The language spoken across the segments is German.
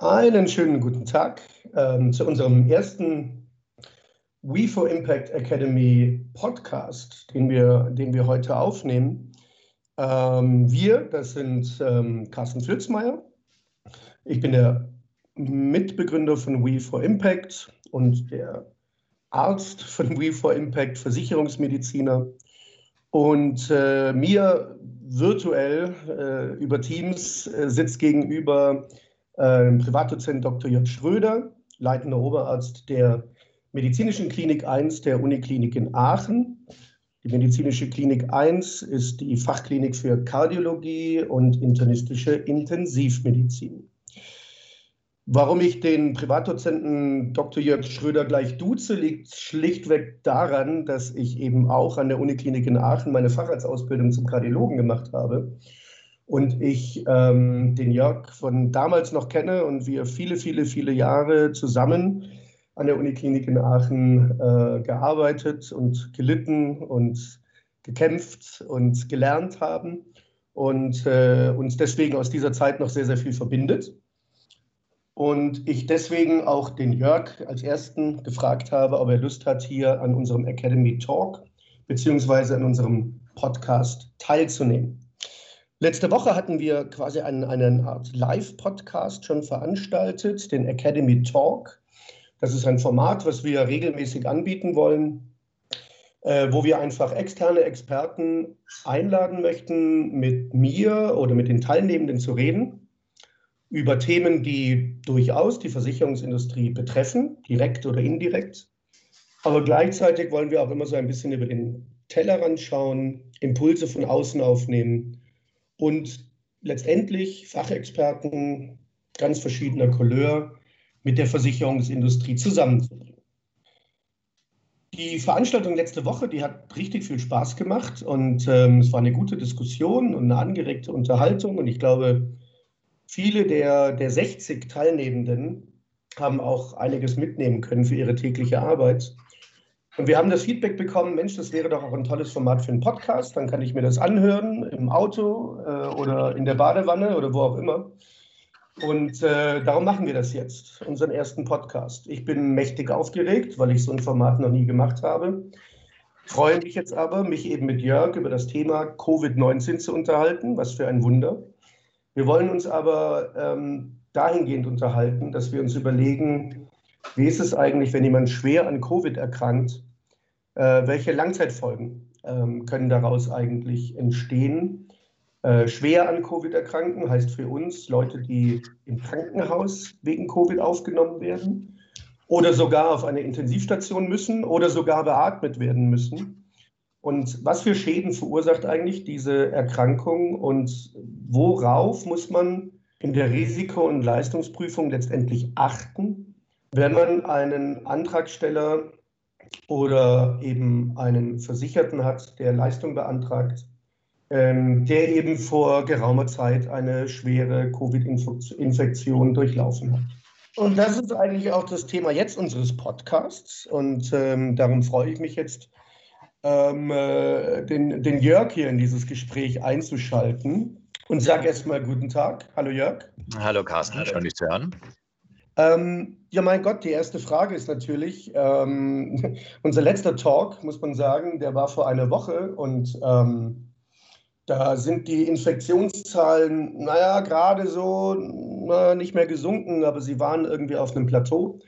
Einen schönen guten Tag ähm, zu unserem ersten We for Impact Academy Podcast, den wir, den wir heute aufnehmen. Ähm, wir, das sind ähm, Carsten Flitzmeier. Ich bin der Mitbegründer von We for Impact und der Arzt von We for Impact, Versicherungsmediziner. Und äh, mir virtuell äh, über Teams äh, sitzt gegenüber Privatdozent Dr. J. Schröder, leitender Oberarzt der Medizinischen Klinik 1 der Uniklinik in Aachen. Die Medizinische Klinik 1 ist die Fachklinik für Kardiologie und internistische Intensivmedizin. Warum ich den Privatdozenten Dr. Jörg Schröder gleich duze, liegt schlichtweg daran, dass ich eben auch an der Uniklinik in Aachen meine Facharztausbildung zum Kardiologen gemacht habe und ich ähm, den Jörg von damals noch kenne und wir viele, viele, viele Jahre zusammen an der Uniklinik in Aachen äh, gearbeitet und gelitten und gekämpft und gelernt haben und äh, uns deswegen aus dieser Zeit noch sehr, sehr viel verbindet. Und ich deswegen auch den Jörg als ersten gefragt habe, ob er Lust hat, hier an unserem Academy Talk beziehungsweise an unserem Podcast teilzunehmen. Letzte Woche hatten wir quasi einen, einen Art Live-Podcast schon veranstaltet, den Academy Talk. Das ist ein Format, was wir regelmäßig anbieten wollen, äh, wo wir einfach externe Experten einladen möchten, mit mir oder mit den Teilnehmenden zu reden über Themen, die durchaus die Versicherungsindustrie betreffen, direkt oder indirekt. Aber gleichzeitig wollen wir auch immer so ein bisschen über den Tellerrand schauen, Impulse von außen aufnehmen und letztendlich Fachexperten ganz verschiedener Couleur mit der Versicherungsindustrie zusammenzubringen. Die Veranstaltung letzte Woche, die hat richtig viel Spaß gemacht und ähm, es war eine gute Diskussion und eine angeregte Unterhaltung und ich glaube, viele der, der 60 Teilnehmenden haben auch einiges mitnehmen können für ihre tägliche Arbeit. Und wir haben das Feedback bekommen, Mensch, das wäre doch auch ein tolles Format für einen Podcast. Dann kann ich mir das anhören im Auto äh, oder in der Badewanne oder wo auch immer. Und äh, darum machen wir das jetzt, unseren ersten Podcast. Ich bin mächtig aufgeregt, weil ich so ein Format noch nie gemacht habe. Freue mich jetzt aber, mich eben mit Jörg über das Thema Covid-19 zu unterhalten. Was für ein Wunder. Wir wollen uns aber ähm, dahingehend unterhalten, dass wir uns überlegen, wie ist es eigentlich, wenn jemand schwer an Covid erkrankt welche Langzeitfolgen ähm, können daraus eigentlich entstehen? Äh, schwer an Covid erkranken heißt für uns Leute, die im Krankenhaus wegen Covid aufgenommen werden oder sogar auf eine Intensivstation müssen oder sogar beatmet werden müssen. Und was für Schäden verursacht eigentlich diese Erkrankung und worauf muss man in der Risiko- und Leistungsprüfung letztendlich achten, wenn man einen Antragsteller oder eben einen Versicherten hat, der Leistung beantragt, ähm, der eben vor geraumer Zeit eine schwere Covid-Infektion durchlaufen hat. Und das ist eigentlich auch das Thema jetzt unseres Podcasts. Und ähm, darum freue ich mich jetzt, ähm, äh, den, den Jörg hier in dieses Gespräch einzuschalten. Und sage erstmal guten Tag. Hallo Jörg. Hallo Carsten, schön dich zu hören. Ähm, ja, mein Gott, die erste Frage ist natürlich, ähm, unser letzter Talk, muss man sagen, der war vor einer Woche und ähm, da sind die Infektionszahlen, naja, gerade so na, nicht mehr gesunken, aber sie waren irgendwie auf einem Plateau.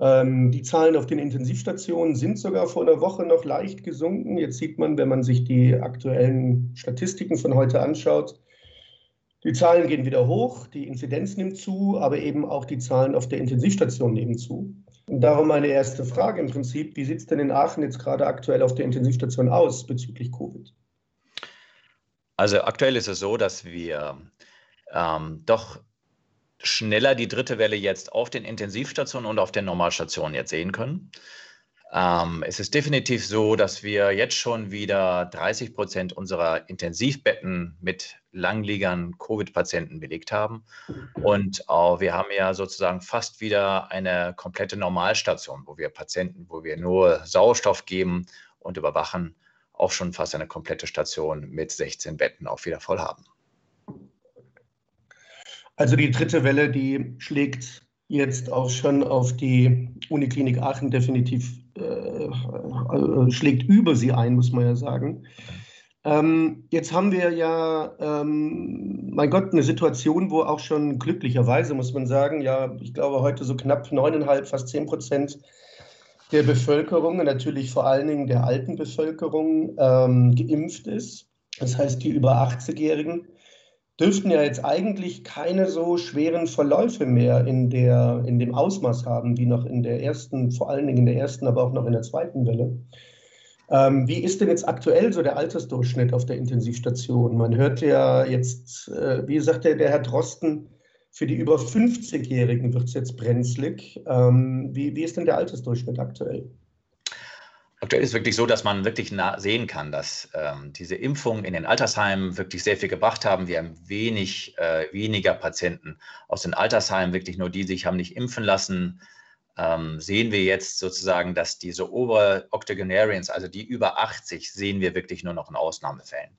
Ähm, die Zahlen auf den Intensivstationen sind sogar vor einer Woche noch leicht gesunken. Jetzt sieht man, wenn man sich die aktuellen Statistiken von heute anschaut, die Zahlen gehen wieder hoch, die Inzidenz nimmt zu, aber eben auch die Zahlen auf der Intensivstation nehmen zu. Und darum meine erste Frage im Prinzip, wie sieht es denn in Aachen jetzt gerade aktuell auf der Intensivstation aus bezüglich Covid? Also aktuell ist es so, dass wir ähm, doch schneller die dritte Welle jetzt auf den Intensivstationen und auf den Normalstationen jetzt sehen können. Ähm, es ist definitiv so, dass wir jetzt schon wieder 30 Prozent unserer Intensivbetten mit Langliegern Covid-Patienten belegt haben. Und auch, wir haben ja sozusagen fast wieder eine komplette Normalstation, wo wir Patienten, wo wir nur Sauerstoff geben und überwachen, auch schon fast eine komplette Station mit 16 Betten auch wieder voll haben. Also die dritte Welle, die schlägt jetzt auch schon auf die Uniklinik Aachen definitiv, äh, äh, schlägt über sie ein, muss man ja sagen. Ähm, jetzt haben wir ja, ähm, mein Gott, eine Situation, wo auch schon glücklicherweise, muss man sagen, ja, ich glaube heute so knapp neuneinhalb, fast zehn Prozent der Bevölkerung, natürlich vor allen Dingen der alten Bevölkerung, ähm, geimpft ist. Das heißt, die über 80-Jährigen dürften ja jetzt eigentlich keine so schweren Verläufe mehr in, der, in dem Ausmaß haben, wie noch in der ersten, vor allen Dingen in der ersten, aber auch noch in der zweiten Welle. Ähm, wie ist denn jetzt aktuell so der Altersdurchschnitt auf der Intensivstation? Man hört ja jetzt, äh, wie sagt der, der Herr Drosten, für die über 50-Jährigen wird es jetzt brenzlig. Ähm, wie, wie ist denn der Altersdurchschnitt aktuell? Aktuell ist es wirklich so, dass man wirklich sehen kann, dass ähm, diese Impfungen in den Altersheimen wirklich sehr viel gebracht haben. Wir haben wenig, äh, weniger Patienten aus den Altersheimen, wirklich nur die, die sich haben nicht impfen lassen ähm, sehen wir jetzt sozusagen, dass diese obere Octogenarians, also die über 80, sehen wir wirklich nur noch in Ausnahmefällen.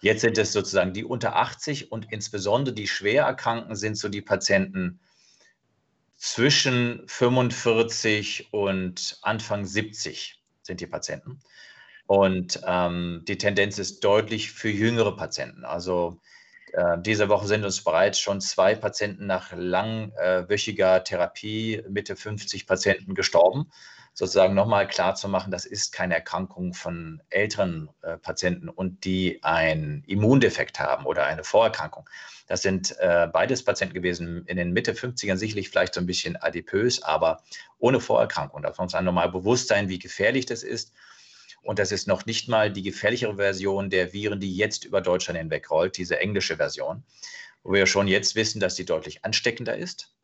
Jetzt sind es sozusagen die unter 80 und insbesondere die schwer Erkrankten sind so die Patienten zwischen 45 und Anfang 70 sind die Patienten. Und ähm, die Tendenz ist deutlich für jüngere Patienten. Also diese Woche sind uns bereits schon zwei Patienten nach langwöchiger Therapie, Mitte 50 Patienten gestorben. Sozusagen nochmal klar zu machen, das ist keine Erkrankung von älteren äh, Patienten und die einen Immundefekt haben oder eine Vorerkrankung. Das sind äh, beides Patienten gewesen in den Mitte 50ern, sicherlich vielleicht so ein bisschen adipös, aber ohne Vorerkrankung. Da muss dann nochmal bewusst sein, wie gefährlich das ist und das ist noch nicht mal die gefährlichere Version der Viren, die jetzt über Deutschland hinweg rollt, diese englische Version, wo wir schon jetzt wissen, dass die deutlich ansteckender ist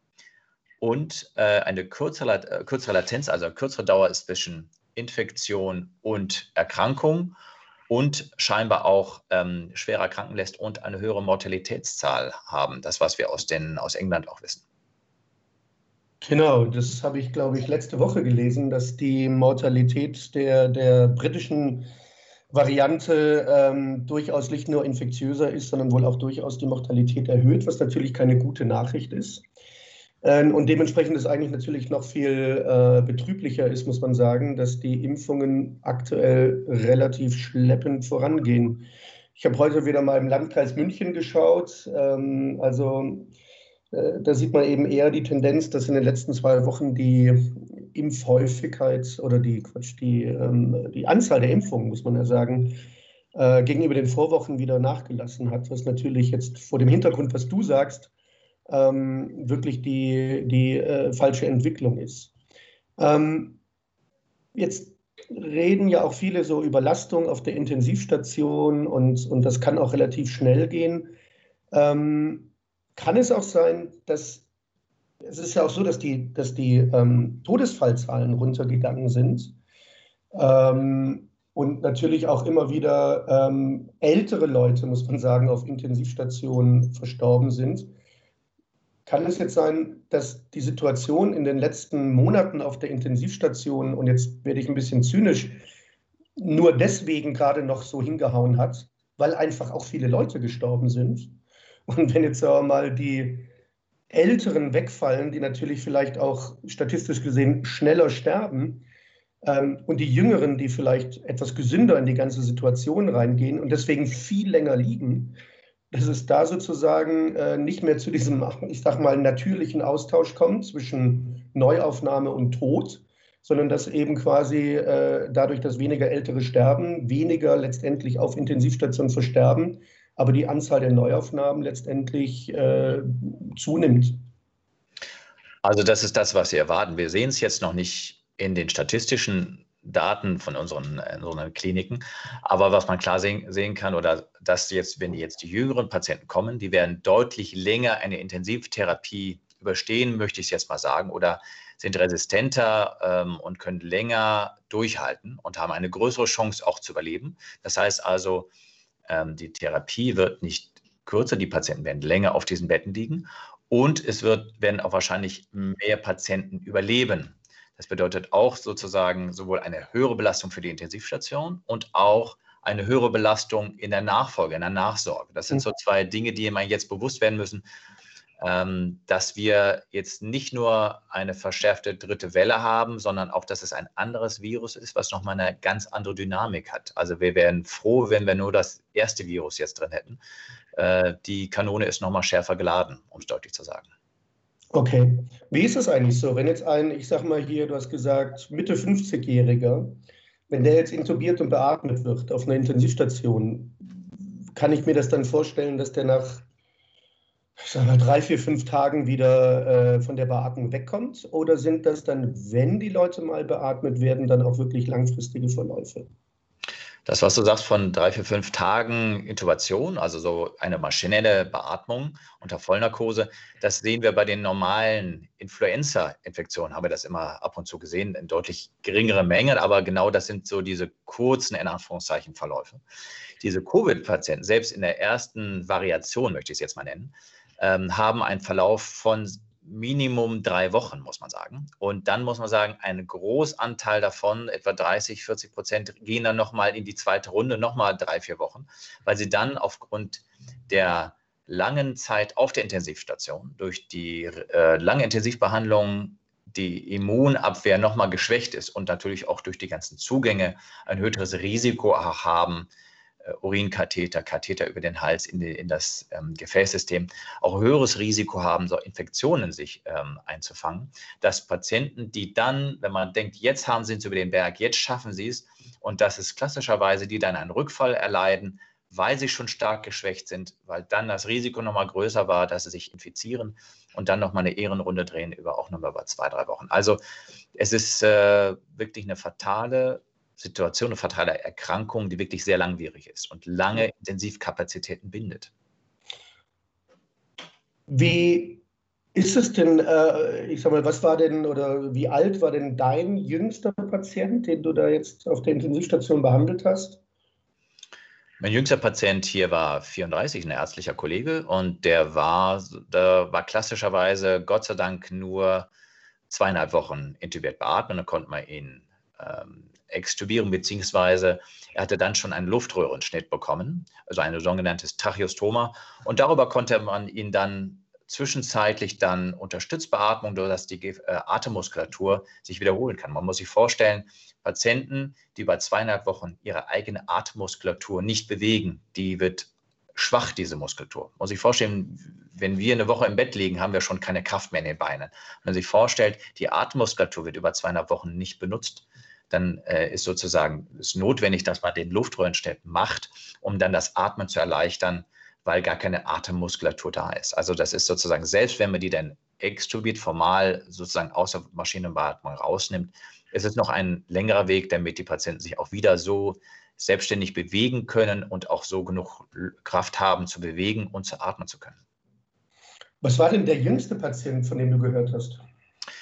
und äh, eine kürzere, äh, kürzere Latenz, also kürzere Dauer ist zwischen Infektion und Erkrankung und scheinbar auch ähm, schwerer erkranken lässt und eine höhere Mortalitätszahl haben. Das, was wir aus, den, aus England auch wissen. Genau, das habe ich, glaube ich, letzte Woche gelesen, dass die Mortalität der, der britischen Variante ähm, durchaus nicht nur infektiöser ist, sondern wohl auch durchaus die Mortalität erhöht, was natürlich keine gute Nachricht ist. Ähm, und dementsprechend ist eigentlich natürlich noch viel äh, betrüblicher ist, muss man sagen, dass die Impfungen aktuell relativ schleppend vorangehen. Ich habe heute wieder mal im Landkreis München geschaut. Ähm, also da sieht man eben eher die Tendenz, dass in den letzten zwei Wochen die Impfhäufigkeit oder die, Quatsch, die, ähm, die Anzahl der Impfungen, muss man ja sagen, äh, gegenüber den Vorwochen wieder nachgelassen hat, was natürlich jetzt vor dem Hintergrund, was du sagst, ähm, wirklich die, die äh, falsche Entwicklung ist. Ähm, jetzt reden ja auch viele so Überlastung auf der Intensivstation und, und das kann auch relativ schnell gehen. Ähm, kann es auch sein, dass es ist ja auch so, dass die, dass die ähm, Todesfallzahlen runtergegangen sind ähm, und natürlich auch immer wieder ähm, ältere Leute, muss man sagen, auf Intensivstationen verstorben sind. Kann es jetzt sein, dass die Situation in den letzten Monaten auf der Intensivstation, und jetzt werde ich ein bisschen zynisch, nur deswegen gerade noch so hingehauen hat, weil einfach auch viele Leute gestorben sind? Und wenn jetzt aber mal die Älteren wegfallen, die natürlich vielleicht auch statistisch gesehen schneller sterben, ähm, und die Jüngeren, die vielleicht etwas gesünder in die ganze Situation reingehen und deswegen viel länger liegen, dass es da sozusagen äh, nicht mehr zu diesem, ich sag mal, natürlichen Austausch kommt zwischen Neuaufnahme und Tod, sondern dass eben quasi äh, dadurch, dass weniger Ältere sterben, weniger letztendlich auf Intensivstationen versterben, aber die Anzahl der Neuaufnahmen letztendlich äh, zunimmt. Also das ist das, was wir erwarten. Wir sehen es jetzt noch nicht in den statistischen Daten von unseren, unseren Kliniken. Aber was man klar sehen, sehen, kann, oder dass jetzt, wenn jetzt die jüngeren Patienten kommen, die werden deutlich länger eine Intensivtherapie überstehen, möchte ich es jetzt mal sagen, oder sind resistenter ähm, und können länger durchhalten und haben eine größere Chance auch zu überleben. Das heißt also, ähm, die Therapie wird nicht kürzer, die Patienten werden länger auf diesen Betten liegen und es wird, werden auch wahrscheinlich mehr Patienten überleben. Das bedeutet auch sozusagen sowohl eine höhere Belastung für die Intensivstation und auch eine höhere Belastung in der Nachfolge, in der Nachsorge. Das sind so mhm. zwei Dinge, die man jetzt bewusst werden müssen. Ähm, dass wir jetzt nicht nur eine verschärfte dritte Welle haben, sondern auch, dass es ein anderes Virus ist, was nochmal eine ganz andere Dynamik hat. Also wir wären froh, wenn wir nur das erste Virus jetzt drin hätten. Äh, die Kanone ist nochmal schärfer geladen, um es deutlich zu sagen. Okay. Wie ist es eigentlich so, wenn jetzt ein, ich sag mal hier, du hast gesagt, Mitte 50-Jähriger, wenn der jetzt intubiert und beatmet wird auf einer Intensivstation, kann ich mir das dann vorstellen, dass der nach sag mal, drei, vier, fünf Tagen wieder äh, von der Beatmung wegkommt? Oder sind das dann, wenn die Leute mal beatmet werden, dann auch wirklich langfristige Verläufe? Das, was du sagst von drei, vier, fünf Tagen Intubation, also so eine maschinelle Beatmung unter Vollnarkose, das sehen wir bei den normalen Influenza-Infektionen, haben wir das immer ab und zu gesehen, in deutlich geringeren Mengen, aber genau das sind so diese kurzen, in Anführungszeichen, Verläufe. Diese Covid-Patienten, selbst in der ersten Variation, möchte ich es jetzt mal nennen, ähm, haben einen Verlauf von Minimum drei Wochen, muss man sagen. Und dann muss man sagen, ein Großanteil davon, etwa 30, 40 Prozent, gehen dann nochmal in die zweite Runde, nochmal drei, vier Wochen, weil sie dann aufgrund der langen Zeit auf der Intensivstation durch die äh, lange Intensivbehandlung die Immunabwehr nochmal geschwächt ist und natürlich auch durch die ganzen Zugänge ein höheres Risiko haben, Urinkatheter, Katheter über den Hals in, die, in das ähm, Gefäßsystem auch höheres Risiko haben, so Infektionen sich ähm, einzufangen, dass Patienten, die dann, wenn man denkt, jetzt haben sie es über den Berg, jetzt schaffen sie es, und das ist klassischerweise, die dann einen Rückfall erleiden, weil sie schon stark geschwächt sind, weil dann das Risiko nochmal größer war, dass sie sich infizieren und dann nochmal eine Ehrenrunde drehen über auch nochmal über zwei, drei Wochen. Also es ist äh, wirklich eine fatale Situation, eine fatale Erkrankung, die wirklich sehr langwierig ist und lange Intensivkapazitäten bindet. Wie ist es denn, äh, ich sag mal, was war denn oder wie alt war denn dein jüngster Patient, den du da jetzt auf der Intensivstation behandelt hast? Mein jüngster Patient hier war 34, ein ärztlicher Kollege, und der war, der war klassischerweise Gott sei Dank nur zweieinhalb Wochen intubiert beatmen. Da konnte man ihn ähm, extubieren, beziehungsweise er hatte dann schon einen Luftröhrenschnitt bekommen, also ein sogenanntes Tracheostoma. Und darüber konnte man ihn dann zwischenzeitlich dann unterstützt Beatmung, sodass die äh, Atemmuskulatur sich wiederholen kann. Man muss sich vorstellen, Patienten, die über zweieinhalb Wochen ihre eigene Atemmuskulatur nicht bewegen, die wird schwach, diese Muskulatur. Man muss sich vorstellen, wenn wir eine Woche im Bett liegen, haben wir schon keine Kraft mehr in den Beinen. Wenn man sich vorstellt, die Atemmuskulatur wird über zweieinhalb Wochen nicht benutzt, dann äh, ist sozusagen es notwendig, dass man den Luftröhrenschnitt macht, um dann das Atmen zu erleichtern, weil gar keine Atemmuskulatur da ist. Also das ist sozusagen, selbst wenn man die dann extubiert formal sozusagen aus der Maschinenbeatmung rausnimmt, ist es noch ein längerer Weg, damit die Patienten sich auch wieder so selbstständig bewegen können und auch so genug Kraft haben zu bewegen und zu atmen zu können. Was war denn der jüngste Patient, von dem du gehört hast?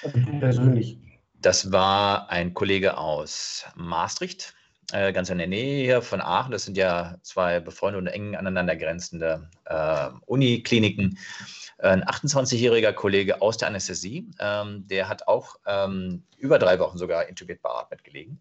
Also persönlich. Das war ein Kollege aus Maastricht, äh, ganz in der Nähe hier von Aachen. Das sind ja zwei befreundete und eng aneinander grenzende äh, Unikliniken. Ein 28-jähriger Kollege aus der Anästhesie, ähm, der hat auch ähm, über drei Wochen sogar intubiert beatmet gelegen.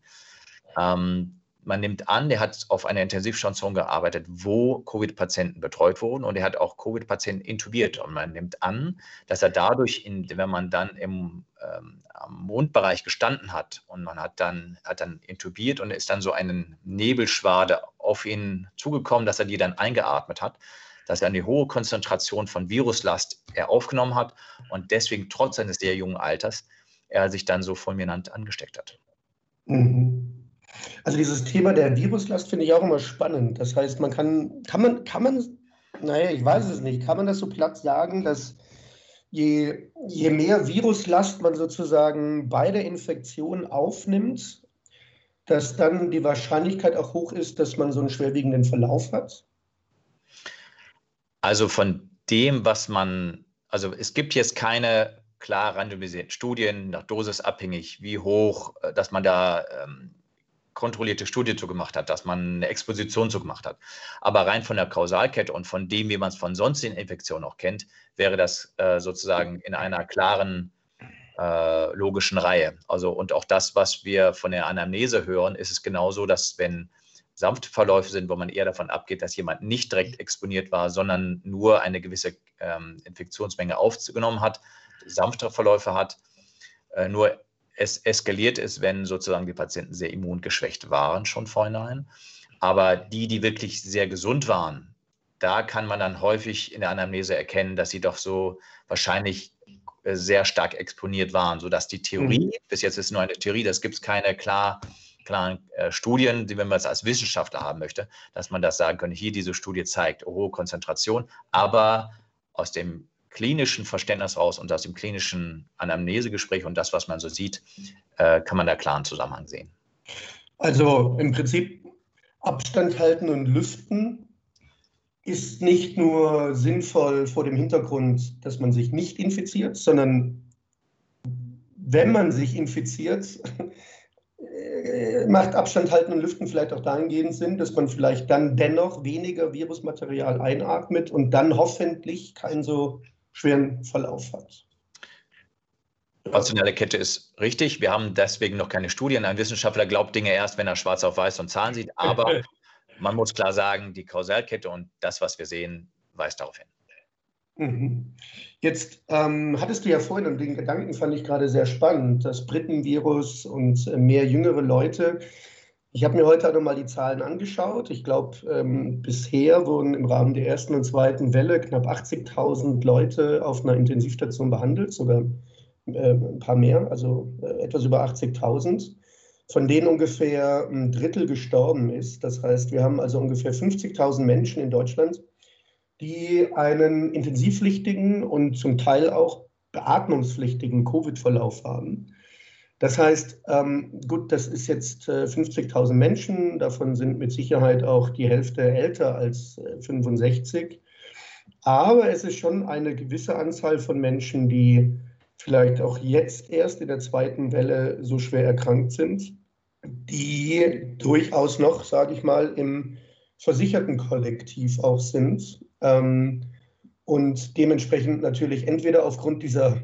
Ähm, man nimmt an, der hat auf einer Intensivstation gearbeitet, wo Covid-Patienten betreut wurden und er hat auch Covid-Patienten intubiert. Und man nimmt an, dass er dadurch, in, wenn man dann im ähm, Mundbereich gestanden hat und man hat dann, hat dann intubiert und ist dann so eine Nebelschwade auf ihn zugekommen, dass er die dann eingeatmet hat, dass er eine hohe Konzentration von Viruslast er aufgenommen hat und deswegen trotz seines sehr jungen Alters er sich dann so fulminant angesteckt hat. Mhm. Also dieses Thema der Viruslast finde ich auch immer spannend. Das heißt, man kann, kann man, kann man, naja, ich weiß es nicht, kann man das so platt sagen, dass je, je mehr Viruslast man sozusagen bei der Infektion aufnimmt, dass dann die Wahrscheinlichkeit auch hoch ist, dass man so einen schwerwiegenden Verlauf hat? Also von dem, was man, also es gibt jetzt keine klar randomisierten Studien, nach Dosis abhängig, wie hoch, äh, dass man da ähm, kontrollierte Studie zu gemacht hat, dass man eine Exposition zu gemacht hat. Aber rein von der Kausalkette und von dem, wie man es von sonstigen Infektionen auch kennt, wäre das äh, sozusagen in einer klaren äh, logischen Reihe. Also und auch das, was wir von der Anamnese hören, ist es genauso, dass wenn sanfte Verläufe sind, wo man eher davon abgeht, dass jemand nicht direkt exponiert war, sondern nur eine gewisse ähm, Infektionsmenge aufgenommen hat, sanftere Verläufe hat. Äh, nur es eskaliert ist, wenn sozusagen die Patienten sehr immungeschwächt waren schon vorhinein. Aber die, die wirklich sehr gesund waren, da kann man dann häufig in der Anamnese erkennen, dass sie doch so wahrscheinlich äh, sehr stark exponiert waren, sodass die Theorie, mhm. bis jetzt ist nur eine Theorie, das gibt es keine klar, klaren äh, Studien, die, wenn man es als Wissenschaftler haben möchte, dass man das sagen könnte, hier diese Studie zeigt, oh, Konzentration, aber aus dem klinischen Verständnis raus und aus dem klinischen Anamnesegespräch und das, was man so sieht, äh, kann man da klaren Zusammenhang sehen. Also im Prinzip Abstand halten und lüften ist nicht nur sinnvoll vor dem Hintergrund, dass man sich nicht infiziert, sondern wenn man sich infiziert, äh, macht Abstand halten und lüften vielleicht auch dahingehend Sinn, dass man vielleicht dann dennoch weniger Virusmaterial einatmet und dann hoffentlich keinen so schweren Verlauf hat. Rationale Kette ist richtig. Wir haben deswegen noch keine Studien. Ein Wissenschaftler glaubt Dinge erst, wenn er schwarz auf weiß und Zahlen sieht. Aber man muss klar sagen, die Kausalkette und das, was wir sehen, weist darauf hin. Mhm. Jetzt ähm, hattest du ja vorhin, und den Gedanken fand ich gerade sehr spannend, das Britenvirus und äh, mehr jüngere Leute. Ich habe mir heute nochmal die Zahlen angeschaut. Ich glaube, ähm, bisher wurden im Rahmen der ersten und zweiten Welle knapp 80.000 Leute auf einer Intensivstation behandelt, sogar äh, ein paar mehr, also äh, etwas über 80.000 von denen ungefähr ein Drittel gestorben ist. Das heißt, wir haben also ungefähr 50.000 Menschen in Deutschland, die einen intensivpflichtigen und zum Teil auch beatmungspflichtigen Covid-Verlauf haben. Das heißt, ähm, gut, das ist jetzt äh, 50.000 Menschen, davon sind mit Sicherheit auch die Hälfte älter als äh, 65. Aber es ist schon eine gewisse Anzahl von Menschen, die vielleicht auch jetzt erst in der zweiten Welle so schwer erkrankt sind die durchaus noch, sage ich mal, im versicherten Kollektiv auch sind ähm, und dementsprechend natürlich entweder aufgrund dieser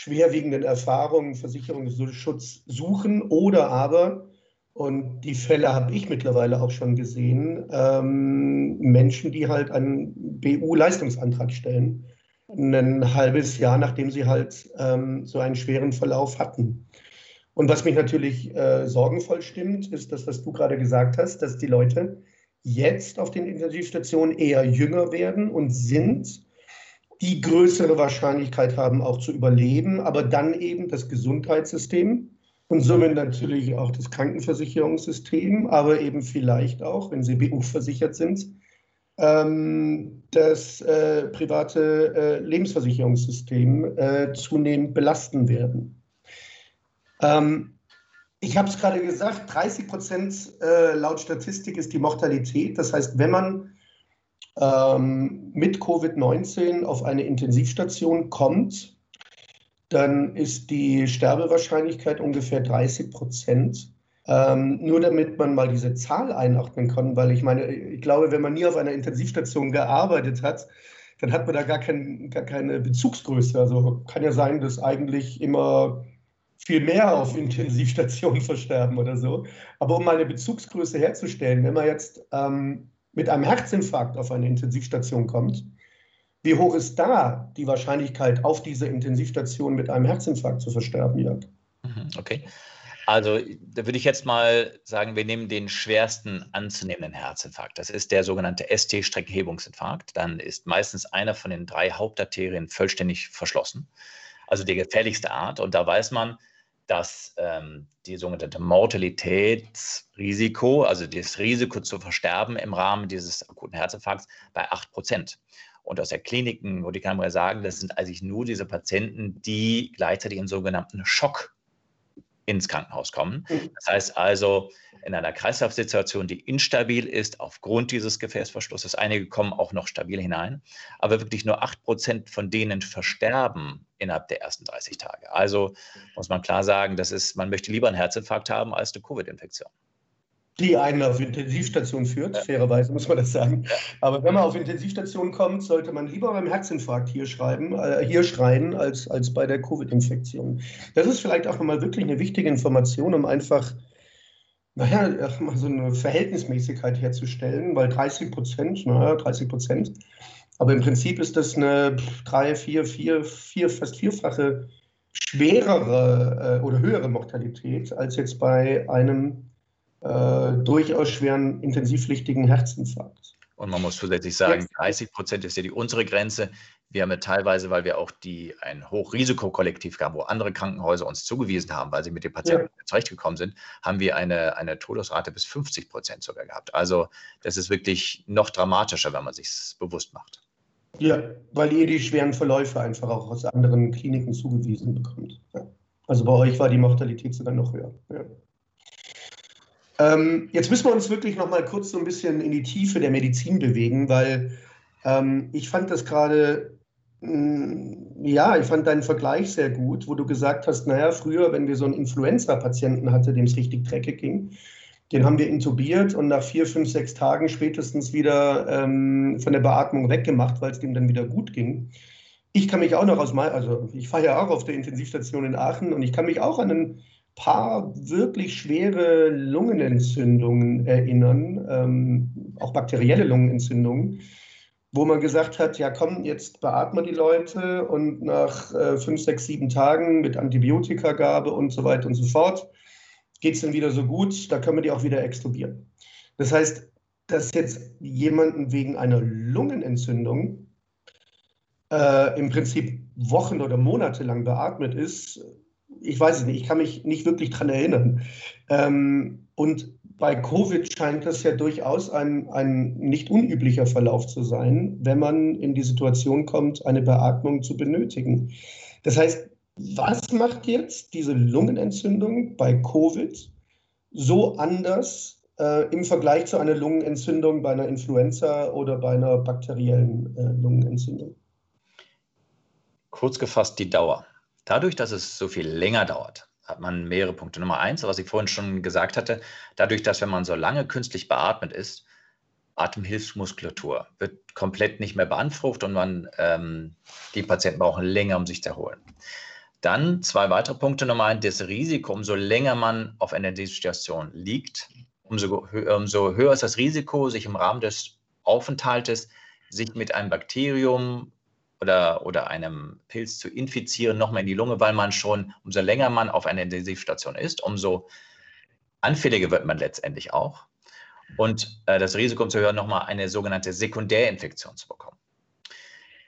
schwerwiegenden Erfahrungen Versicherungsschutz suchen oder aber, und die Fälle habe ich mittlerweile auch schon gesehen, ähm, Menschen, die halt einen BU-Leistungsantrag stellen, ein halbes Jahr nachdem sie halt ähm, so einen schweren Verlauf hatten. Und was mich natürlich äh, sorgenvoll stimmt, ist das, was du gerade gesagt hast, dass die Leute jetzt auf den Intensivstationen eher jünger werden und sind, die größere Wahrscheinlichkeit haben, auch zu überleben, aber dann eben das Gesundheitssystem und somit natürlich auch das Krankenversicherungssystem, aber eben vielleicht auch, wenn sie BU-versichert sind, ähm, das äh, private äh, Lebensversicherungssystem äh, zunehmend belasten werden. Ähm, ich habe es gerade gesagt, 30 Prozent laut Statistik ist die Mortalität. Das heißt, wenn man ähm, mit Covid-19 auf eine Intensivstation kommt, dann ist die Sterbewahrscheinlichkeit ungefähr 30 Prozent. Ähm, nur damit man mal diese Zahl einordnen kann, weil ich meine, ich glaube, wenn man nie auf einer Intensivstation gearbeitet hat, dann hat man da gar, kein, gar keine Bezugsgröße. Also kann ja sein, dass eigentlich immer viel mehr auf Intensivstationen versterben oder so. Aber um eine Bezugsgröße herzustellen, wenn man jetzt ähm, mit einem Herzinfarkt auf eine Intensivstation kommt, wie hoch ist da die Wahrscheinlichkeit, auf dieser Intensivstation mit einem Herzinfarkt zu versterben, Jörg? Mhm, okay. Also da würde ich jetzt mal sagen, wir nehmen den schwersten anzunehmenden Herzinfarkt. Das ist der sogenannte ST-Streckenhebungsinfarkt. Dann ist meistens einer von den drei Hauptarterien vollständig verschlossen. Also die gefährlichste Art. Und da weiß man, dass ähm, die sogenannte Mortalitätsrisiko, also das Risiko zu versterben im Rahmen dieses akuten Herzinfarkts bei 8 Prozent. Und aus der Kliniken, wo die Kamera sagen, das sind eigentlich nur diese Patienten, die gleichzeitig in sogenannten Schock ins Krankenhaus kommen. Mhm. Das heißt also, in einer Kreislaufsituation, die instabil ist aufgrund dieses Gefäßverschlusses. Einige kommen auch noch stabil hinein, aber wirklich nur 8% von denen versterben innerhalb der ersten 30 Tage. Also muss man klar sagen, das ist, man möchte lieber einen Herzinfarkt haben als eine Covid-Infektion die einen auf Intensivstation führt, fairerweise muss man das sagen. Aber wenn man auf Intensivstation kommt, sollte man lieber beim Herzinfarkt hier schreiben, äh, hier schreien, als, als bei der Covid-Infektion. Das ist vielleicht auch nochmal wirklich eine wichtige Information, um einfach naja, mal so eine Verhältnismäßigkeit herzustellen, weil 30 Prozent, naja, 30 Prozent, aber im Prinzip ist das eine drei, vier, vier, vier, fast vierfache schwerere äh, oder höhere Mortalität als jetzt bei einem äh, durchaus schweren intensivpflichtigen Herzinfarkt. Und man muss zusätzlich sagen, 30 Prozent ist ja die unsere Grenze. Wir haben ja teilweise, weil wir auch die, ein Hochrisikokollektiv haben, wo andere Krankenhäuser uns zugewiesen haben, weil sie mit den Patienten ja. zurechtgekommen sind, haben wir eine, eine Todesrate bis 50 Prozent sogar gehabt. Also das ist wirklich noch dramatischer, wenn man sich bewusst macht. Ja, weil ihr die schweren Verläufe einfach auch aus anderen Kliniken zugewiesen bekommt. Ja. Also bei euch war die Mortalität sogar noch höher. Ja. Ähm, jetzt müssen wir uns wirklich noch mal kurz so ein bisschen in die Tiefe der Medizin bewegen, weil ähm, ich fand das gerade, mm, ja, ich fand deinen Vergleich sehr gut, wo du gesagt hast, naja, früher, wenn wir so einen Influenza-Patienten hatten, dem es richtig dreckig ging, den haben wir intubiert und nach vier, fünf, sechs Tagen spätestens wieder ähm, von der Beatmung weggemacht, weil es dem dann wieder gut ging. Ich kann mich auch noch aus meinem, also ich fahre ja auch auf der Intensivstation in Aachen und ich kann mich auch an einen paar wirklich schwere Lungenentzündungen erinnern, ähm, auch bakterielle Lungenentzündungen, wo man gesagt hat, ja komm, jetzt beatmen die Leute und nach äh, fünf, sechs, sieben Tagen mit Antibiotikagabe und so weiter und so fort geht es dann wieder so gut, da können wir die auch wieder extubieren. Das heißt, dass jetzt jemanden wegen einer Lungenentzündung äh, im Prinzip Wochen oder Monate lang beatmet ist, ich weiß es nicht, ich kann mich nicht wirklich daran erinnern. Ähm, und bei Covid scheint das ja durchaus ein, ein nicht unüblicher Verlauf zu sein, wenn man in die Situation kommt, eine Beatmung zu benötigen. Das heißt, was macht jetzt diese Lungenentzündung bei Covid so anders äh, im Vergleich zu einer Lungenentzündung bei einer Influenza oder bei einer bakteriellen äh, Lungenentzündung? Kurz gefasst die Dauer. Dadurch, dass es so viel länger dauert, hat man mehrere Punkte. Nummer eins, was ich vorhin schon gesagt hatte, dadurch, dass wenn man so lange künstlich beatmet ist, Atemhilfsmuskulatur wird komplett nicht mehr beansprucht und man, ähm, die Patienten brauchen länger, um sich zu erholen. Dann zwei weitere Punkte. Nummer eins, das Risiko, umso länger man auf einer Intensivstation liegt, umso, umso höher ist das Risiko, sich im Rahmen des Aufenthaltes sich mit einem Bakterium oder, oder einem Pilz zu infizieren, nochmal in die Lunge, weil man schon, umso länger man auf einer Intensivstation ist, umso anfälliger wird man letztendlich auch. Und äh, das Risiko, zu hören, nochmal eine sogenannte Sekundärinfektion zu bekommen.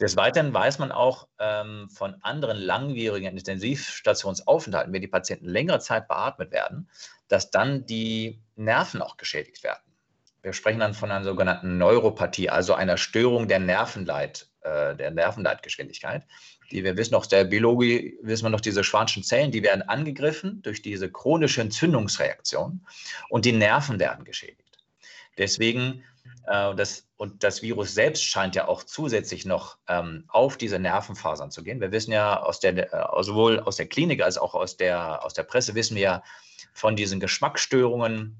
Des Weiteren weiß man auch ähm, von anderen langwierigen Intensivstationsaufenthalten, wenn die Patienten längere Zeit beatmet werden, dass dann die Nerven auch geschädigt werden. Wir sprechen dann von einer sogenannten Neuropathie, also einer Störung der Nervenleit, äh, der Nervenleitgeschwindigkeit. Die wir wissen aus der Biologie, wissen wir noch, diese schwanschen Zellen, die werden angegriffen durch diese chronische Entzündungsreaktion und die Nerven werden geschädigt. Deswegen, äh, das, und das Virus selbst scheint ja auch zusätzlich noch ähm, auf diese Nervenfasern zu gehen. Wir wissen ja aus der, äh, sowohl aus der Klinik als auch aus der, aus der Presse wissen wir ja von diesen Geschmacksstörungen,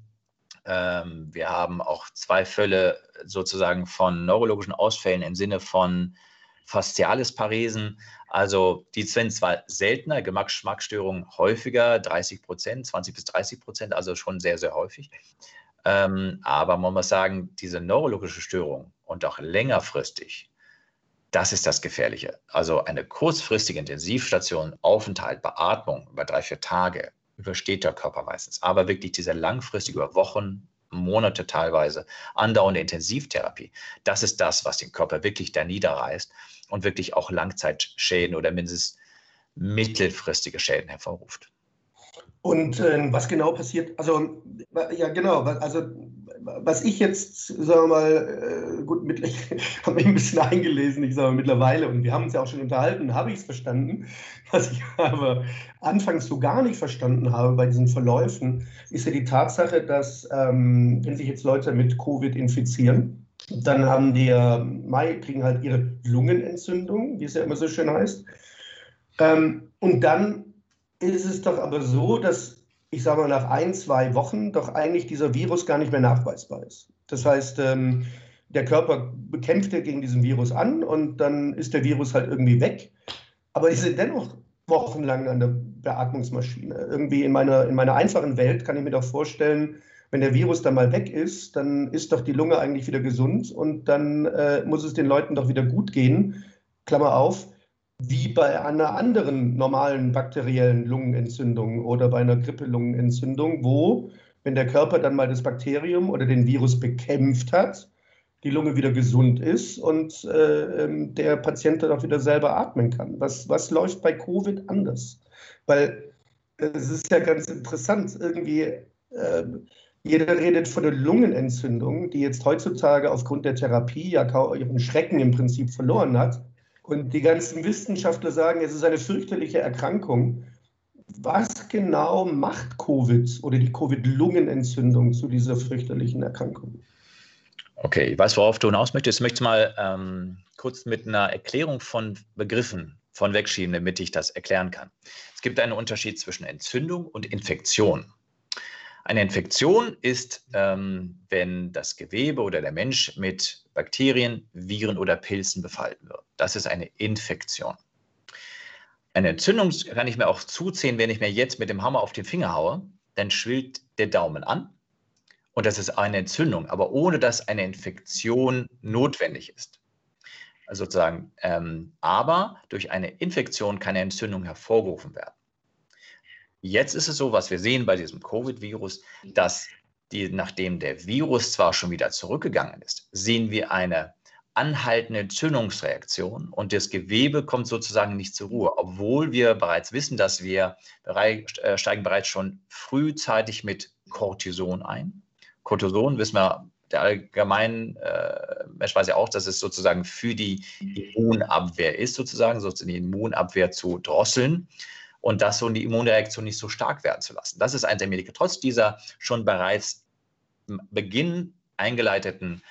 wir haben auch zwei Fälle sozusagen von neurologischen Ausfällen im Sinne von fasziales Paresen. Also die sind zwar seltener, Geschmacksstörungen häufiger, 30 Prozent, 20 bis 30 Prozent, also schon sehr, sehr häufig. Ähm, aber man muss sagen, diese neurologische Störung und auch längerfristig, das ist das Gefährliche. Also eine kurzfristige Intensivstation, Aufenthalt, Beatmung über drei, vier Tage, übersteht der Körper meistens. Aber wirklich diese langfristige, über Wochen, Monate teilweise andauernde Intensivtherapie, das ist das, was den Körper wirklich da niederreißt und wirklich auch Langzeitschäden oder mindestens mittelfristige Schäden hervorruft. Und äh, was genau passiert, also ja genau, also was ich jetzt, sagen wir mal, äh, gut, mit, ich habe mich ein bisschen eingelesen, ich sage mal mittlerweile, und wir haben uns ja auch schon unterhalten, habe ich es verstanden. Was ich aber anfangs so gar nicht verstanden habe bei diesen Verläufen, ist ja die Tatsache, dass ähm, wenn sich jetzt Leute mit Covid infizieren, dann haben die ja, kriegen halt ihre Lungenentzündung, wie es ja immer so schön heißt. Ähm, und dann ist es doch aber so, dass ich sage mal, nach ein, zwei Wochen doch eigentlich dieser Virus gar nicht mehr nachweisbar ist. Das heißt, ähm, der Körper bekämpft ja gegen diesen Virus an und dann ist der Virus halt irgendwie weg. Aber die sind dennoch wochenlang an der Beatmungsmaschine. Irgendwie in meiner, in meiner einfachen Welt kann ich mir doch vorstellen, wenn der Virus dann mal weg ist, dann ist doch die Lunge eigentlich wieder gesund und dann äh, muss es den Leuten doch wieder gut gehen. Klammer auf, wie bei einer anderen normalen bakteriellen Lungenentzündung oder bei einer Grippelungenentzündung, wo, wenn der Körper dann mal das Bakterium oder den Virus bekämpft hat, die Lunge wieder gesund ist und äh, ähm, der Patient dann auch wieder selber atmen kann. Was, was läuft bei Covid anders? Weil es ist ja ganz interessant, irgendwie äh, jeder redet von der Lungenentzündung, die jetzt heutzutage aufgrund der Therapie ja ihren Schrecken im Prinzip verloren hat. Und die ganzen Wissenschaftler sagen, es ist eine fürchterliche Erkrankung. Was genau macht Covid oder die Covid-Lungenentzündung zu dieser fürchterlichen Erkrankung? Okay, ich weiß, worauf du hinaus möchtest. Ich möchte mal ähm, kurz mit einer Erklärung von Begriffen von wegschieben, damit ich das erklären kann. Es gibt einen Unterschied zwischen Entzündung und Infektion. Eine Infektion ist, ähm, wenn das Gewebe oder der Mensch mit Bakterien, Viren oder Pilzen befallen wird. Das ist eine Infektion. Eine Entzündung kann ich mir auch zuziehen, wenn ich mir jetzt mit dem Hammer auf den Finger haue, dann schwillt der Daumen an und das ist eine Entzündung, aber ohne dass eine Infektion notwendig ist. Also sozusagen, ähm, aber durch eine Infektion kann eine Entzündung hervorgerufen werden. Jetzt ist es so, was wir sehen bei diesem Covid-Virus, dass die, nachdem der Virus zwar schon wieder zurückgegangen ist, sehen wir eine anhaltende Entzündungsreaktion und das Gewebe kommt sozusagen nicht zur Ruhe, obwohl wir bereits wissen, dass wir bereit, äh, steigen bereits schon frühzeitig mit Cortison ein. Cortison wissen wir, der allgemeine äh, Mensch weiß ja auch, dass es sozusagen für die Immunabwehr ist, sozusagen, sozusagen die Immunabwehr zu drosseln und das so die Immunreaktion nicht so stark werden zu lassen. Das ist ein der Medikamente. Trotz dieser schon bereits im Beginn eingeleiteten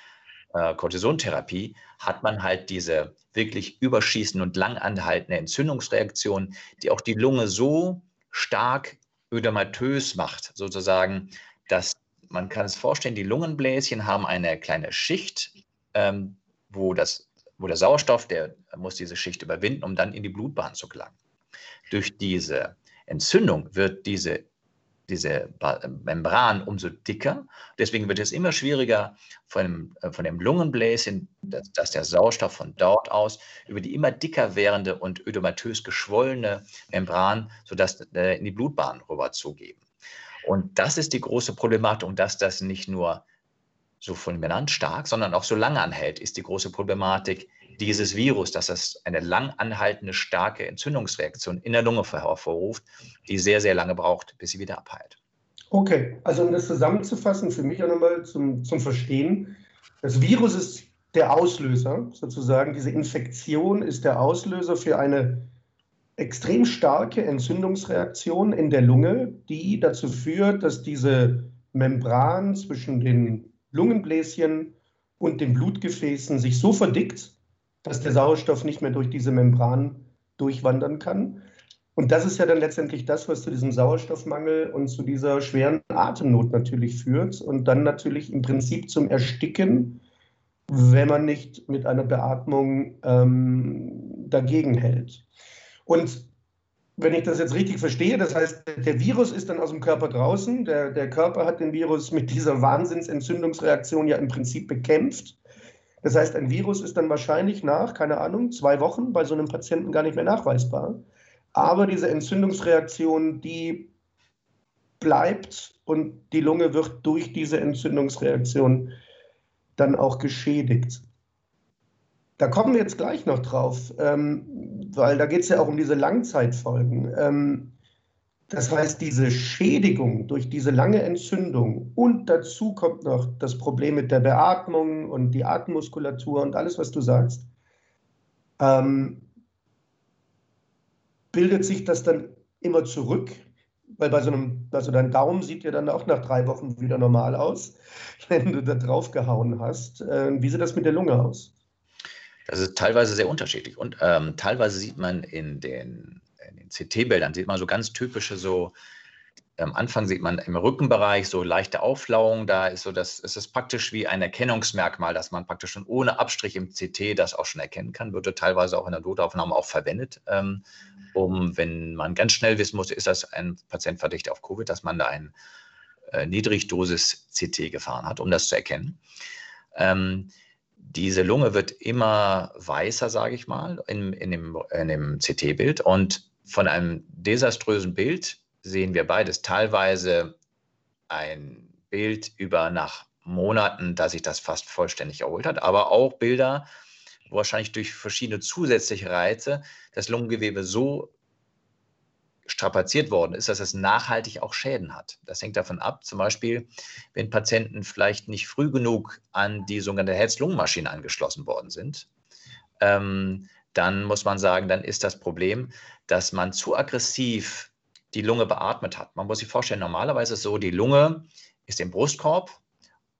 äh, Cortisontherapie hat man halt diese wirklich überschießende und lang anhaltende Entzündungsreaktion, die auch die Lunge so stark ödematös macht, sozusagen, dass man kann es vorstellen, die Lungenbläschen haben eine kleine Schicht, ähm, wo, das, wo der Sauerstoff, der muss diese Schicht überwinden, um dann in die Blutbahn zu gelangen. Durch diese Entzündung wird diese, diese Membran umso dicker. Deswegen wird es immer schwieriger von dem, von dem Lungenbläschen, dass, dass der Sauerstoff von dort aus über die immer dicker werdende und ödematös geschwollene Membran, sodass äh, in die Blutbahn rüber zugeben. Und das ist die große Problematik, und dass das nicht nur so fulminant stark, sondern auch so lange anhält, ist die große Problematik dieses Virus, dass es eine lang anhaltende starke Entzündungsreaktion in der Lunge hervorruft, die sehr, sehr lange braucht, bis sie wieder abheilt. Okay, also um das zusammenzufassen, für mich auch nochmal zum, zum Verstehen, das Virus ist der Auslöser sozusagen, diese Infektion ist der Auslöser für eine extrem starke Entzündungsreaktion in der Lunge, die dazu führt, dass diese Membran zwischen den Lungenbläschen und den Blutgefäßen sich so verdickt, dass der Sauerstoff nicht mehr durch diese Membran durchwandern kann. Und das ist ja dann letztendlich das, was zu diesem Sauerstoffmangel und zu dieser schweren Atemnot natürlich führt und dann natürlich im Prinzip zum Ersticken, wenn man nicht mit einer Beatmung ähm, dagegen hält. Und wenn ich das jetzt richtig verstehe, das heißt, der Virus ist dann aus dem Körper draußen, der, der Körper hat den Virus mit dieser Wahnsinnsentzündungsreaktion ja im Prinzip bekämpft. Das heißt, ein Virus ist dann wahrscheinlich nach, keine Ahnung, zwei Wochen bei so einem Patienten gar nicht mehr nachweisbar. Aber diese Entzündungsreaktion, die bleibt und die Lunge wird durch diese Entzündungsreaktion dann auch geschädigt. Da kommen wir jetzt gleich noch drauf, ähm, weil da geht es ja auch um diese Langzeitfolgen. Ähm, das heißt, diese Schädigung durch diese lange Entzündung und dazu kommt noch das Problem mit der Beatmung und die Atemmuskulatur und alles, was du sagst, ähm, bildet sich das dann immer zurück? Weil bei so einem, also dein Daumen sieht ja dann auch nach drei Wochen wieder normal aus, wenn du da drauf gehauen hast. Äh, wie sieht das mit der Lunge aus? Das ist teilweise sehr unterschiedlich. Und ähm, teilweise sieht man in den in den CT-Bildern sieht man so ganz typische so, am Anfang sieht man im Rückenbereich so leichte Auflauung, da ist so das, es praktisch wie ein Erkennungsmerkmal, dass man praktisch schon ohne Abstrich im CT das auch schon erkennen kann, wird teilweise auch in der Notaufnahme auch verwendet, ähm, um, wenn man ganz schnell wissen muss, ist das ein Patient verdächtig auf Covid, dass man da ein äh, Niedrigdosis-CT gefahren hat, um das zu erkennen. Ähm, diese Lunge wird immer weißer, sage ich mal, in, in dem, in dem CT-Bild. Und von einem desaströsen Bild sehen wir beides. Teilweise ein Bild über nach Monaten, da sich das fast vollständig erholt hat, aber auch Bilder, wo wahrscheinlich durch verschiedene zusätzliche Reize das Lungengewebe so strapaziert worden ist, dass es nachhaltig auch Schäden hat. Das hängt davon ab, zum Beispiel, wenn Patienten vielleicht nicht früh genug an die sogenannte Herz-Lungen-Maschine angeschlossen worden sind, ähm, dann muss man sagen, dann ist das Problem, dass man zu aggressiv die Lunge beatmet hat. Man muss sich vorstellen, normalerweise ist es so, die Lunge ist im Brustkorb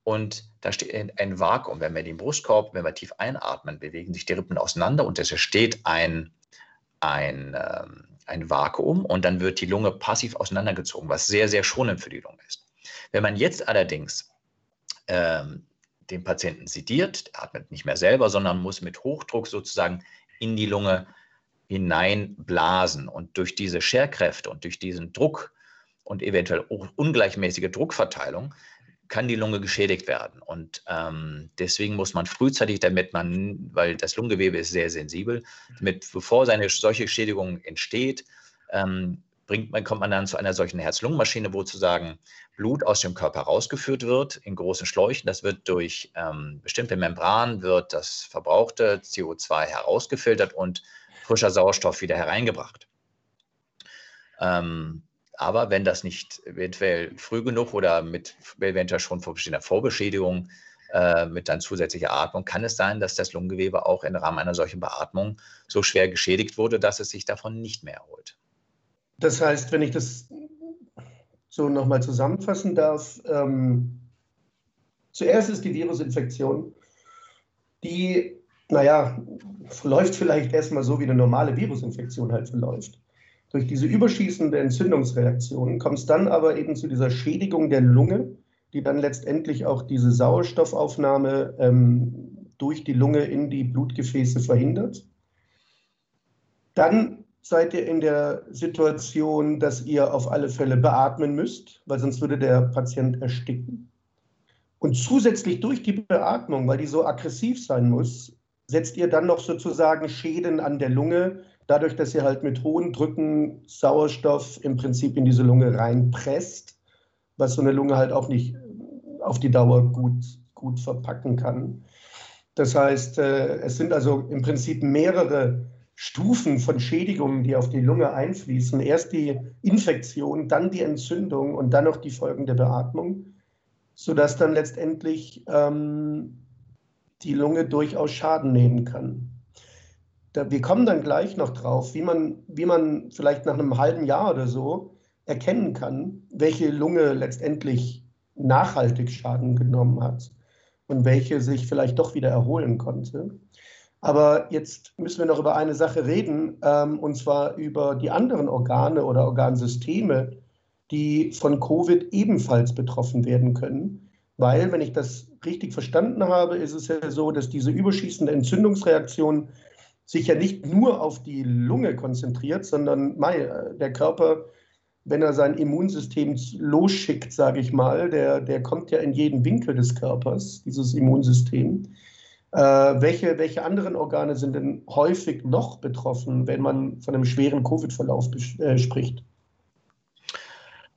und da steht ein Vakuum. Wenn wir den Brustkorb, wenn wir tief einatmen, bewegen sich die Rippen auseinander und es entsteht ein, ein, ähm, ein Vakuum und dann wird die Lunge passiv auseinandergezogen, was sehr, sehr schonend für die Lunge ist. Wenn man jetzt allerdings ähm, den Patienten sediert, der atmet nicht mehr selber, sondern muss mit Hochdruck sozusagen in die Lunge hineinblasen. Und durch diese Scherkräfte und durch diesen Druck und eventuell ungleichmäßige Druckverteilung kann die Lunge geschädigt werden. Und ähm, deswegen muss man frühzeitig, damit man, weil das Lungengewebe ist sehr sensibel, damit bevor eine solche Schädigung entsteht, ähm, bringt man, kommt man dann zu einer solchen Herz-Lungen-Maschine, wo sozusagen Blut aus dem Körper rausgeführt wird in großen Schläuchen. Das wird durch ähm, bestimmte Membranen, wird das verbrauchte CO2 herausgefiltert und frischer Sauerstoff wieder hereingebracht. Ähm, aber wenn das nicht eventuell früh genug oder mit eventuell schon vor bestehender Vorbeschädigung äh, mit dann zusätzlicher Atmung, kann es sein, dass das Lungengewebe auch im Rahmen einer solchen Beatmung so schwer geschädigt wurde, dass es sich davon nicht mehr erholt. Das heißt, wenn ich das so nochmal zusammenfassen darf, ähm, zuerst ist die Virusinfektion, die, naja, verläuft vielleicht erstmal so, wie eine normale Virusinfektion halt verläuft. Durch diese überschießende Entzündungsreaktion kommt es dann aber eben zu dieser Schädigung der Lunge, die dann letztendlich auch diese Sauerstoffaufnahme ähm, durch die Lunge in die Blutgefäße verhindert. Dann seid ihr in der Situation, dass ihr auf alle Fälle beatmen müsst, weil sonst würde der Patient ersticken. Und zusätzlich durch die Beatmung, weil die so aggressiv sein muss, setzt ihr dann noch sozusagen Schäden an der Lunge, dadurch, dass ihr halt mit hohen Drücken Sauerstoff im Prinzip in diese Lunge reinpresst, was so eine Lunge halt auch nicht auf die Dauer gut, gut verpacken kann. Das heißt, äh, es sind also im Prinzip mehrere Stufen von Schädigungen, die auf die Lunge einfließen. Erst die Infektion, dann die Entzündung und dann noch die folgende Beatmung, sodass dann letztendlich ähm, die Lunge durchaus Schaden nehmen kann da, wir kommen dann gleich noch drauf, wie man, wie man vielleicht nach einem halben Jahr oder so erkennen kann, welche Lunge letztendlich nachhaltig Schaden genommen hat und welche sich vielleicht doch wieder erholen konnte. Aber jetzt müssen wir noch über eine Sache reden, ähm, und zwar über die anderen Organe oder Organsysteme, die von Covid ebenfalls betroffen werden können. Weil, wenn ich das richtig verstanden habe, ist es ja so, dass diese überschießende Entzündungsreaktion sich ja nicht nur auf die Lunge konzentriert, sondern mei, der Körper, wenn er sein Immunsystem losschickt, sage ich mal, der, der kommt ja in jeden Winkel des Körpers, dieses Immunsystem. Äh, welche, welche anderen Organe sind denn häufig noch betroffen, wenn man von einem schweren Covid-Verlauf äh, spricht?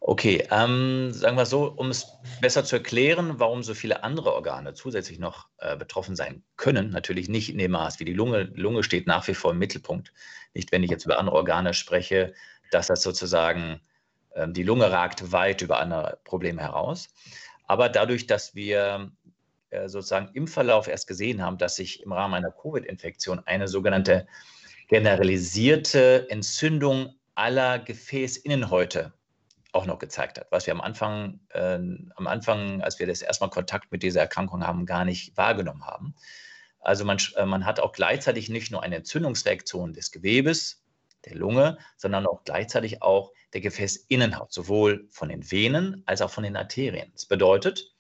Okay, ähm, sagen wir so, um es besser zu erklären, warum so viele andere Organe zusätzlich noch äh, betroffen sein können, natürlich nicht in dem Maß wie die Lunge. Lunge steht nach wie vor im Mittelpunkt. Nicht, wenn ich jetzt über andere Organe spreche, dass das sozusagen, äh, die Lunge ragt weit über andere Probleme heraus. Aber dadurch, dass wir sozusagen im Verlauf erst gesehen haben, dass sich im Rahmen einer Covid-Infektion eine sogenannte generalisierte Entzündung aller Gefäßinnenhäute auch noch gezeigt hat, was wir am Anfang, äh, am Anfang, als wir das erstmal Kontakt mit dieser Erkrankung haben, gar nicht wahrgenommen haben. Also man, äh, man hat auch gleichzeitig nicht nur eine Entzündungsreaktion des Gewebes, der Lunge, sondern auch gleichzeitig auch der Gefäßinnenhaut, sowohl von den Venen als auch von den Arterien. Das bedeutet,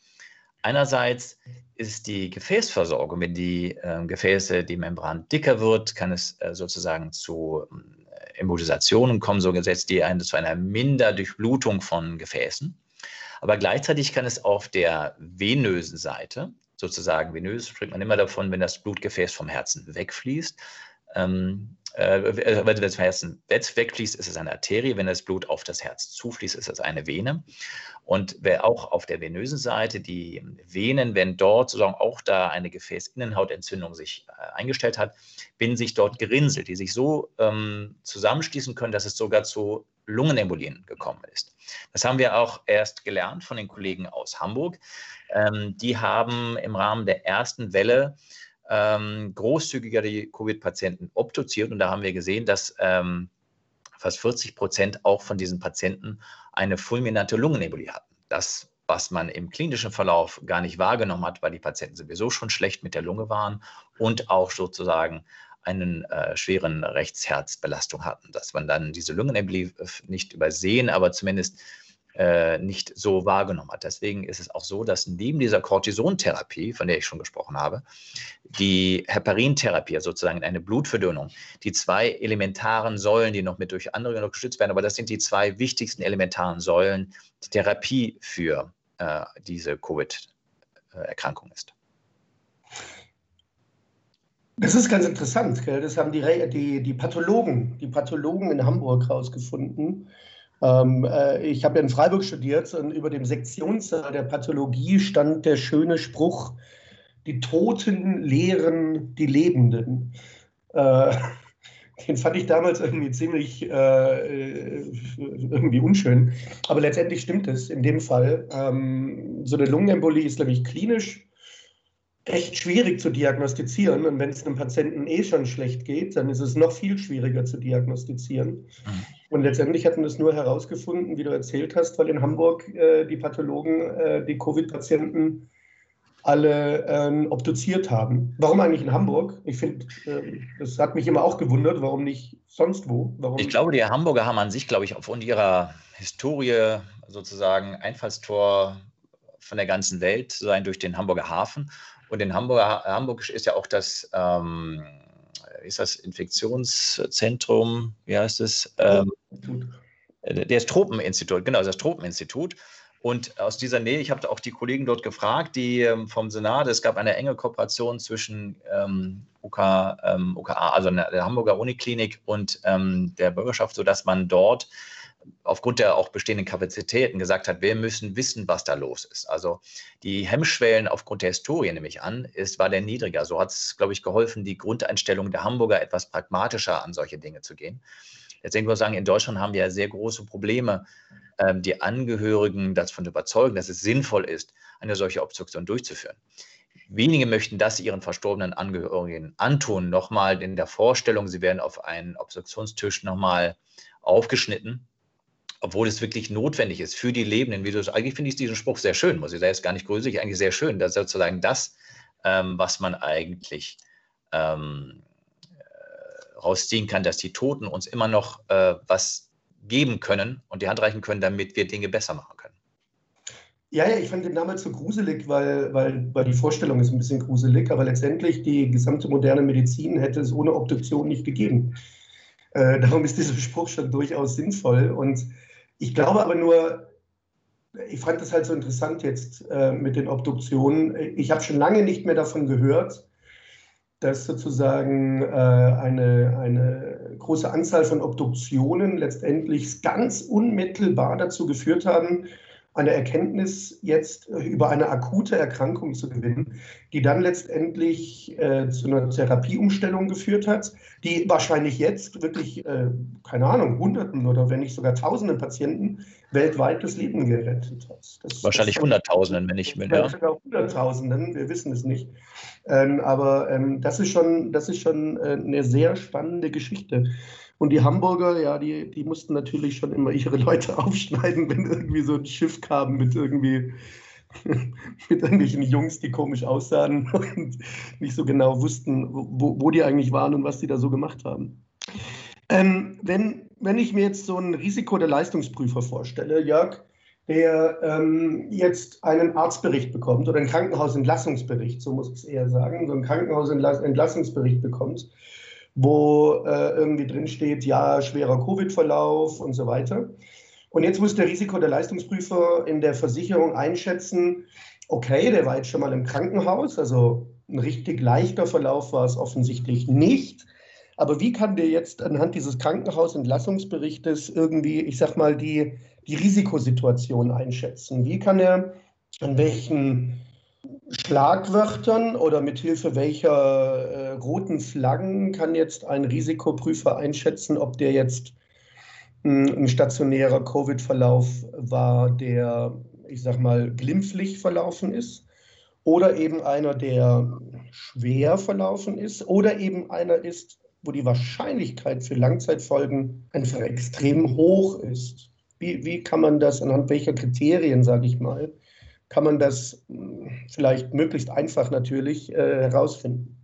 einerseits ist die Gefäßversorgung, wenn die äh, Gefäße, die Membran dicker wird, kann es äh, sozusagen zu Embolisationen kommen, so gesetzt, die eine, zu einer Minderdurchblutung von Gefäßen. Aber gleichzeitig kann es auf der venösen Seite, sozusagen venös spricht man immer davon, wenn das Blutgefäß vom Herzen wegfließt, ähm, äh, wenn das Herzen wegfließt, ist es eine Arterie. Wenn das Blut auf das Herz zufließt, ist es eine Vene. Und wer auch auf der venösen Seite die Venen, wenn dort sozusagen auch da eine Gefäßinnenhautentzündung sich äh, eingestellt hat, binden sich dort Gerinnsel, die sich so ähm, zusammenschließen können, dass es sogar zu Lungenembolien gekommen ist. Das haben wir auch erst gelernt von den Kollegen aus Hamburg. Ähm, die haben im Rahmen der ersten Welle ähm, großzügiger die Covid-Patienten obduziert und da haben wir gesehen, dass ähm, fast 40 Prozent auch von diesen Patienten eine fulminante Lungenembolie hatten. Das, was man im klinischen Verlauf gar nicht wahrgenommen hat, weil die Patienten sowieso schon schlecht mit der Lunge waren und auch sozusagen einen äh, schweren Rechtsherzbelastung hatten, dass man dann diese Lungenembolie äh, nicht übersehen, aber zumindest äh, nicht so wahrgenommen hat. Deswegen ist es auch so, dass neben dieser Cortisontherapie, von der ich schon gesprochen habe, die Heparintherapie, sozusagen eine Blutverdünnung, die zwei elementaren Säulen, die noch mit durch andere noch gestützt werden, aber das sind die zwei wichtigsten elementaren Säulen, die Therapie für äh, diese Covid-Erkrankung ist. Das ist ganz interessant. Gell? Das haben die, die, die Pathologen, die Pathologen in Hamburg herausgefunden. Ähm, äh, ich habe ja in Freiburg studiert und über dem Sektionssaal der Pathologie stand der schöne Spruch, die Toten lehren die Lebenden. Äh, den fand ich damals irgendwie ziemlich äh, irgendwie unschön. Aber letztendlich stimmt es in dem Fall. Ähm, so eine Lungenembolie ist, glaube ich, klinisch echt schwierig zu diagnostizieren. Und wenn es einem Patienten eh schon schlecht geht, dann ist es noch viel schwieriger zu diagnostizieren. Mhm. Und letztendlich hatten das nur herausgefunden, wie du erzählt hast, weil in Hamburg äh, die Pathologen äh, die Covid-Patienten alle ähm, obduziert haben. Warum eigentlich in Hamburg? Ich finde, äh, das hat mich immer auch gewundert, warum nicht sonst wo? Warum? Ich glaube, die Hamburger haben an sich, glaube ich, aufgrund ihrer Historie sozusagen Einfallstor von der ganzen Welt sein durch den Hamburger Hafen. Und in Hamburg, Hamburg ist ja auch das, ähm, ist das Infektionszentrum, wie heißt es? Ähm, das Tropeninstitut, genau, das Tropeninstitut. Und aus dieser Nähe, ich habe auch die Kollegen dort gefragt, die ähm, vom Senat, es gab eine enge Kooperation zwischen ähm, UK, ähm, UKA, also der Hamburger Uniklinik und ähm, der Bürgerschaft, sodass man dort aufgrund der auch bestehenden Kapazitäten gesagt hat, wir müssen wissen, was da los ist. Also die Hemmschwellen aufgrund der Historie, nehme ich an, ist, war der niedriger. So hat es, glaube ich, geholfen, die Grundeinstellung der Hamburger etwas pragmatischer an solche Dinge zu gehen. Jetzt muss ich sagen, in Deutschland haben wir ja sehr große Probleme, ähm, die Angehörigen davon überzeugen, dass es sinnvoll ist, eine solche Obstruktion durchzuführen. Wenige möchten das ihren verstorbenen Angehörigen antun, nochmal in der Vorstellung, sie werden auf einen Obstruktionstisch nochmal aufgeschnitten obwohl es wirklich notwendig ist für die Lebenden, wie du eigentlich finde ich diesen Spruch sehr schön, muss ich sagen, ist gar nicht gruselig, eigentlich sehr schön, dass sozusagen das, ähm, was man eigentlich ähm, äh, rausziehen kann, dass die Toten uns immer noch äh, was geben können und die Hand reichen können, damit wir Dinge besser machen können. Ja, ja, ich fand den damals so gruselig, weil, weil, weil die Vorstellung ist ein bisschen gruselig, aber letztendlich die gesamte moderne Medizin hätte es ohne Obduktion nicht gegeben. Äh, darum ist dieser Spruch schon durchaus sinnvoll und ich glaube aber nur, ich fand das halt so interessant jetzt äh, mit den Obduktionen. Ich habe schon lange nicht mehr davon gehört, dass sozusagen äh, eine, eine große Anzahl von Obduktionen letztendlich ganz unmittelbar dazu geführt haben, eine Erkenntnis jetzt äh, über eine akute Erkrankung zu gewinnen, die dann letztendlich äh, zu einer Therapieumstellung geführt hat, die wahrscheinlich jetzt wirklich, äh, keine Ahnung, Hunderten oder wenn nicht sogar Tausenden Patienten weltweit das Leben gerettet hat. Das, wahrscheinlich das, Hunderttausenden, wenn nicht mehr. Ja. Sogar Hunderttausenden, wir wissen es nicht. Ähm, aber ähm, das ist schon, das ist schon äh, eine sehr spannende Geschichte. Und die Hamburger, ja, die, die mussten natürlich schon immer ihre Leute aufschneiden, wenn irgendwie so ein Schiff kam mit irgendwie mit irgendwelchen Jungs, die komisch aussahen und nicht so genau wussten, wo, wo die eigentlich waren und was die da so gemacht haben. Ähm, wenn, wenn ich mir jetzt so ein Risiko der Leistungsprüfer vorstelle, Jörg, der ähm, jetzt einen Arztbericht bekommt oder einen Krankenhausentlassungsbericht, so muss ich es eher sagen, so einen Krankenhausentlassungsbericht bekommt, wo äh, irgendwie drin steht, ja, schwerer Covid-Verlauf und so weiter. Und jetzt muss der Risiko- der Leistungsprüfer in der Versicherung einschätzen, okay, der war jetzt schon mal im Krankenhaus, also ein richtig leichter Verlauf war es offensichtlich nicht. Aber wie kann der jetzt anhand dieses Krankenhausentlassungsberichtes irgendwie, ich sag mal, die, die Risikosituation einschätzen? Wie kann er an welchen Schlagwörtern oder mit Hilfe welcher äh, roten Flaggen kann jetzt ein Risikoprüfer einschätzen, ob der jetzt mh, hm, ein stationärer Covid-Verlauf war, der, ich sag mal, glimpflich verlaufen ist? Oder eben einer, der schwer verlaufen ist? Oder eben einer ist, wo die Wahrscheinlichkeit für Langzeitfolgen einfach extrem hoch ist? Wie, wie kann man das, anhand welcher Kriterien, sage ich mal, kann man das hm, vielleicht möglichst einfach natürlich äh, herausfinden.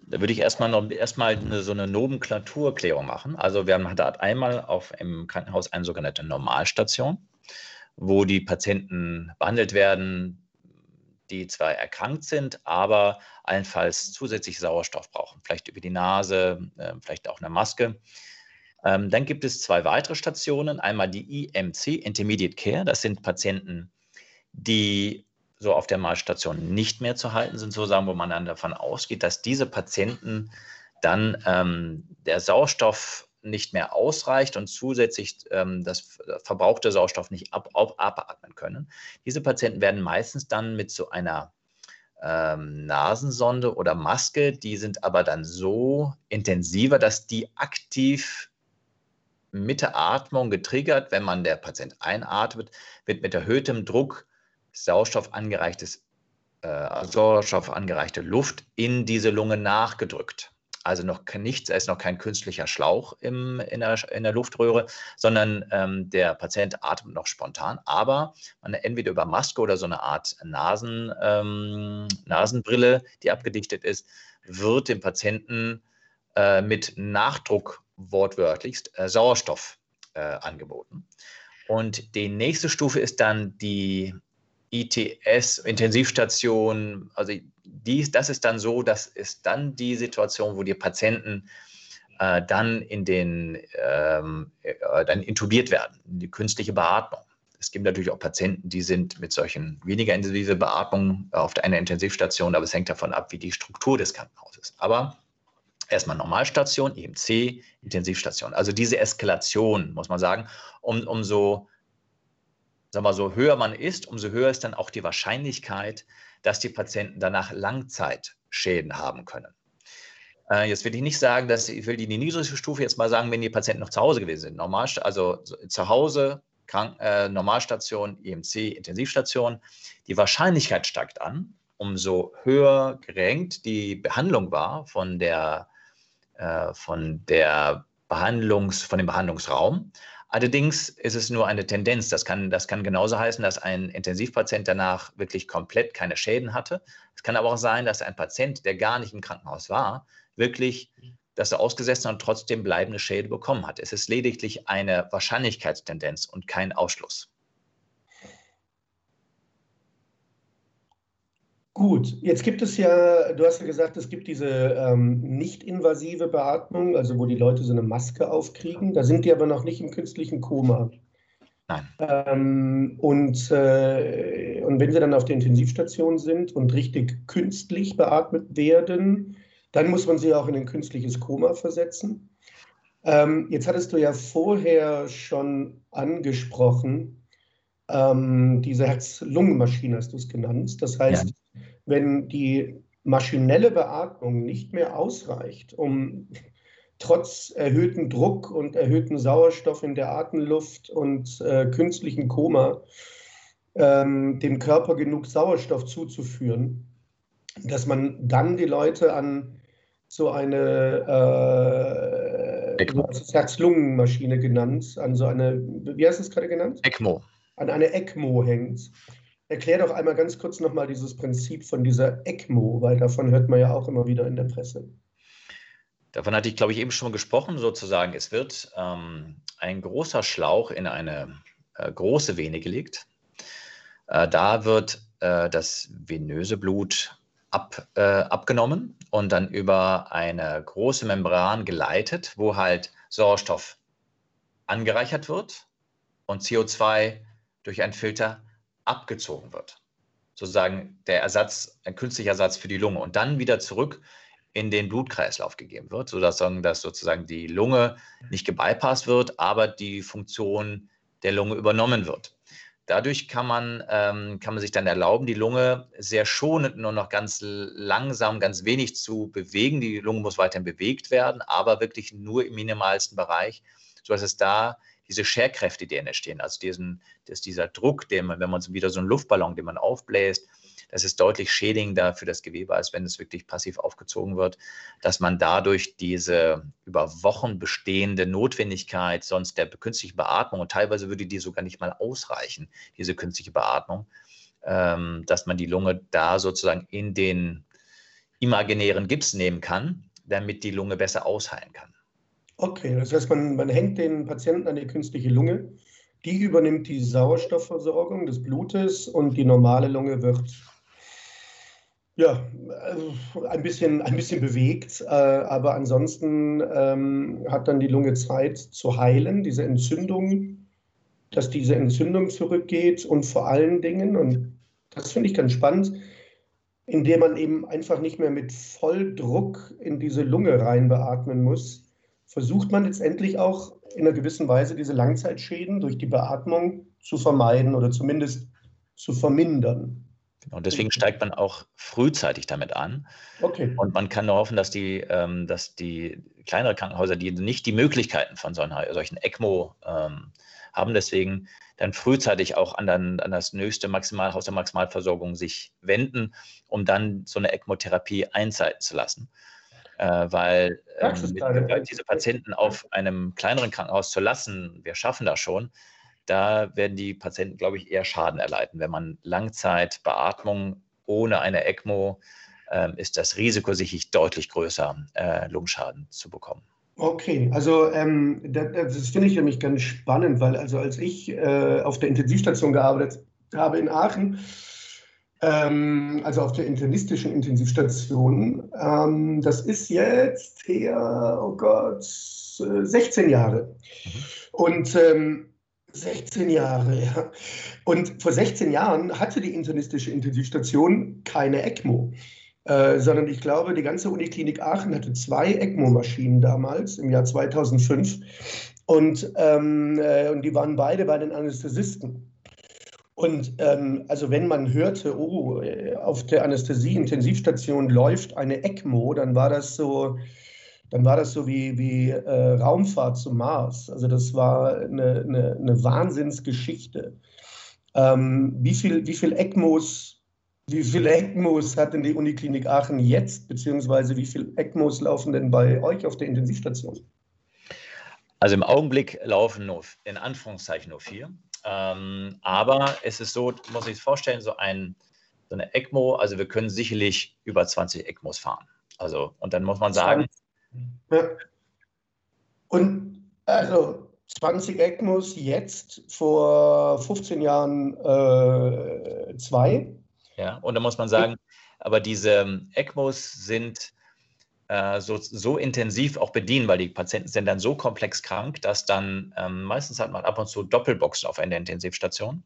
Da würde ich erstmal noch erstmal eine, so eine Nomenklaturklärung machen. Also wir haben da einmal auf im Krankenhaus eine sogenannte Normalstation, wo die Patienten behandelt werden, die zwar erkrankt sind, aber allenfalls zusätzlich Sauerstoff brauchen, vielleicht über die Nase, äh, vielleicht auch eine Maske. Ähm, dann gibt es zwei weitere Stationen, einmal die IMC, Intermediate Care, das sind Patienten, die so auf der Malstation nicht mehr zu halten sind, sozusagen, wo man dann davon ausgeht, dass diese Patienten dann ähm, der Sauerstoff nicht mehr ausreicht und zusätzlich ähm, das verbrauchte Sauerstoff nicht ab, ab, abatmen können. Diese Patienten werden meistens dann mit so einer ähm, Nasensonde oder Maske, die sind aber dann so intensiver, dass die aktiv mit der Atmung getriggert, wenn man der Patient einatmet, wird mit erhöhtem Druck Sauerstoff angereichtes, äh, Sauerstoff angereichte Luft in diese Lunge nachgedrückt. Also noch nichts, es ist noch kein künstlicher Schlauch im, in, der, in der Luftröhre, sondern ähm, der Patient atmet noch spontan, aber man entweder über Maske oder so eine Art Nasen, ähm, Nasenbrille, die abgedichtet ist, wird dem Patienten äh, mit Nachdruck wortwörtlichst äh, Sauerstoff äh, angeboten. Und die nächste Stufe ist dann die ITS, Intensivstation, also dies, das ist dann so, das ist dann die Situation, wo die Patienten äh, dann in den, ähm, äh, dann intubiert werden, die künstliche Beatmung. Es gibt natürlich auch Patienten, die sind mit solchen weniger intensive Beatmungen auf einer Intensivstation, aber es hängt davon ab, wie die Struktur des Krankenhauses ist. Aber erstmal Normalstation, EMC, Intensivstation. Also diese Eskalation, muss man sagen, um, um sagen wir so, höher man ist, umso höher ist dann auch die Wahrscheinlichkeit, dass die Patienten danach Langzeitschäden haben können. Äh, jetzt will ich nicht sagen, dass ich will die niedrigste Stufe jetzt mal sagen, wenn die Patienten noch zu Hause gewesen sind. Normal, also zu Hause, Krank, äh, Normalstation, IMC, e Intensivstation. Die Wahrscheinlichkeit steigt an, umso höher gerenkt die Behandlung war von der, äh, von der Behandlungs, von dem Behandlungsraum. Allerdings ist es nur eine Tendenz. Das kann, das kann genauso heißen, dass ein Intensivpatient danach wirklich komplett keine Schäden hatte. Es kann aber auch sein, dass ein Patient, der gar nicht im Krankenhaus war, wirklich dass er ausgesetzt und trotzdem bleibende Schäden bekommen hat. Es ist lediglich eine Wahrscheinlichkeitstendenz und kein Ausschluss. Gut, jetzt gibt es ja, du hast ja gesagt, es gibt diese ähm, nicht-invasive Beatmung, also wo die Leute so eine Maske aufkriegen. Da sind die aber noch nicht im künstlichen Koma. Nein. Ähm, und, äh, und wenn sie dann auf der Intensivstation sind und richtig künstlich beatmet werden, dann muss man sie auch in ein künstliches Koma versetzen. Ähm, jetzt hattest du ja vorher schon angesprochen, ähm, diese Herz-Lungen-Maschine hast du es genannt. Das heißt, ja wenn die maschinelle Beatmung nicht mehr ausreicht, um trotz erhöhtem Druck und erhöhtem Sauerstoff in der Atemluft und äh, künstlichem Koma ähm, dem Körper genug Sauerstoff zuzuführen, dass man dann die Leute an so eine äh, Herz-Lungen-Maschine genannt, an so eine, wie heißt es gerade genannt? ECMO. An eine ECMO hängt. Erklär doch einmal ganz kurz nochmal dieses Prinzip von dieser ECMO, weil davon hört man ja auch immer wieder in der Presse. Davon hatte ich, glaube ich, eben schon gesprochen, sozusagen. Es wird ähm, ein großer Schlauch in eine äh, große Vene gelegt. Äh, da wird äh, das venöse Blut ab, äh, abgenommen und dann über eine große Membran geleitet, wo halt Sauerstoff angereichert wird und CO2 durch einen Filter abgezogen wird. Sozusagen der Ersatz, ein künstlicher Ersatz für die Lunge und dann wieder zurück in den Blutkreislauf gegeben wird, sodass dass sozusagen die Lunge nicht gebypasst wird, aber die Funktion der Lunge übernommen wird. Dadurch kann man, ähm, kann man sich dann erlauben, die Lunge sehr schonend nur noch ganz langsam, ganz wenig zu bewegen. Die Lunge muss weiterhin bewegt werden, aber wirklich nur im minimalsten Bereich, sodass es da diese Scherkräfte, die entstehen, also diesen, dass dieser Druck, den man, wenn man wieder so einen Luftballon, den man aufbläst, das ist deutlich schädigender für das Gewebe, als wenn es wirklich passiv aufgezogen wird, dass man dadurch diese über Wochen bestehende Notwendigkeit sonst der künstlichen Beatmung, und teilweise würde die sogar nicht mal ausreichen, diese künstliche Beatmung, ähm, dass man die Lunge da sozusagen in den imaginären Gips nehmen kann, damit die Lunge besser ausheilen kann. Okay, das heißt, man, man hängt den Patienten an die künstliche Lunge, die übernimmt die Sauerstoffversorgung des Blutes und die normale Lunge wird ja, äh, ein bisschen, ein bisschen bewegt, äh, aber ansonsten ähm, hat dann die Lunge Zeit zu heilen, diese Entzündung, dass diese Entzündung zurückgeht und vor allen Dingen, und das finde ich ganz spannend, indem man eben einfach nicht mehr mit Volldruck in diese Lunge rein beatmen muss, versucht man letztendlich auch in einer gewissen Weise diese Langzeitschäden durch die Beatmung zu vermeiden oder zumindest zu vermindern. Und deswegen steigt man auch frühzeitig damit an. Okay. Und man kann nur hoffen, dass die, ähm, dass die kleineren Krankenhäuser, die nicht die Möglichkeiten von solchen, solchen ECMO ähm, haben, deswegen dann frühzeitig auch an, dann, an das nächste Maximalhaus der Maximalversorgung sich wenden, um dann so eine ECMO-Therapie einzeiten zu lassen. Äh, weil ähm, diese Patienten auf einem kleineren Krankenhaus zu lassen, wir schaffen das schon, da werden die Patienten, glaube ich, eher Schaden erleiden. Wenn man Langzeitbeatmung ohne eine ECMO, äh, ist das Risiko sicherlich deutlich größer, äh, Lungenschaden zu bekommen. Okay, also ähm, das, das finde ich nämlich ganz spannend, weil also als ich äh, auf der Intensivstation gearbeitet habe in Aachen, ähm, also auf der internistischen Intensivstation, ähm, das ist jetzt her, oh Gott, 16 äh, Jahre. Mhm. Und ähm, 16 Jahre, ja. Und vor 16 Jahren hatte die internistische Intensivstation keine ECMO, äh, sondern ich glaube, die ganze Uniklinik Aachen hatte zwei ECMO-Maschinen damals im Jahr 2005. Und, ähm, äh, und die waren beide bei den Anästhesisten. Und ähm, also wenn man hörte, oh, auf der Anästhesie-Intensivstation läuft eine ECMO, dann war das so, dann war das so wie, wie äh, Raumfahrt zum Mars. Also das war eine, eine, eine Wahnsinnsgeschichte. Ähm, wie viel, wie viel ECMOs, wie viele ECMOs hat denn die Uniklinik Aachen jetzt, beziehungsweise wie viele ECMOs laufen denn bei euch auf der Intensivstation? Also im Augenblick laufen nur in Anführungszeichen nur vier. Ähm, aber es ist so, muss ich es vorstellen, so, ein, so eine ECMO, also wir können sicherlich über 20 ECMOs fahren. Also, und dann muss man sagen, ja. Und also 20 ECMOs jetzt, vor 15 Jahren äh, zwei. Ja, und da muss man sagen, aber diese ähm, ECMOs sind äh, so, so intensiv auch bedienen, weil die Patienten sind dann so komplex krank, dass dann ähm, meistens hat man ab und zu Doppelboxen auf einer Intensivstation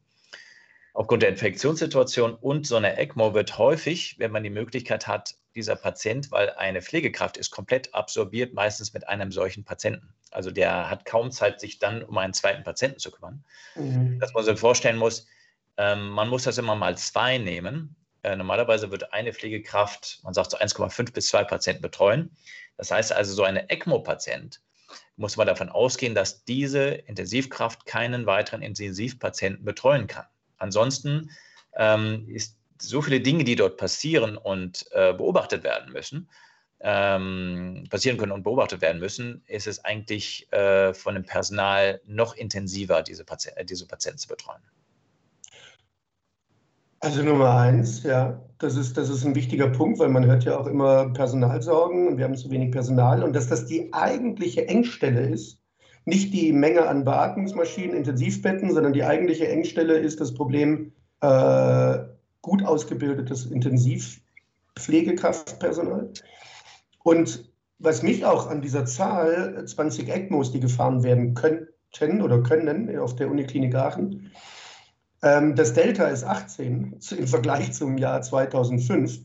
aufgrund der Infektionssituation und so eine ECMO wird häufig, wenn man die Möglichkeit hat, dieser Patient, weil eine Pflegekraft ist komplett absorbiert, meistens mit einem solchen Patienten. Also der hat kaum Zeit, sich dann um einen zweiten Patienten zu kümmern. Mhm. Dass man sich vorstellen muss, ähm, man muss das immer mal zwei nehmen. Äh, normalerweise wird eine Pflegekraft, man sagt so 1,5 bis 2 Patienten betreuen. Das heißt also, so eine ECMO-Patient muss man davon ausgehen, dass diese Intensivkraft keinen weiteren Intensivpatienten betreuen kann. Ansonsten ähm, ist so viele Dinge, die dort passieren und äh, beobachtet werden müssen, ähm, passieren können und beobachtet werden müssen, ist es eigentlich äh, von dem Personal noch intensiver, diese, Pati äh, diese Patienten zu betreuen. Also Nummer eins, ja, das ist, das ist ein wichtiger Punkt, weil man hört ja auch immer Personalsorgen und wir haben zu wenig Personal und dass das die eigentliche Engstelle ist, nicht die Menge an Beatmungsmaschinen, Intensivbetten, sondern die eigentliche Engstelle ist das Problem äh, gut ausgebildetes Intensivpflegekraftpersonal. Und was mich auch an dieser Zahl 20 ECMOs, die gefahren werden könnten, oder können auf der Uniklinik Aachen. Ähm, das Delta ist 18 im Vergleich zum Jahr 2005.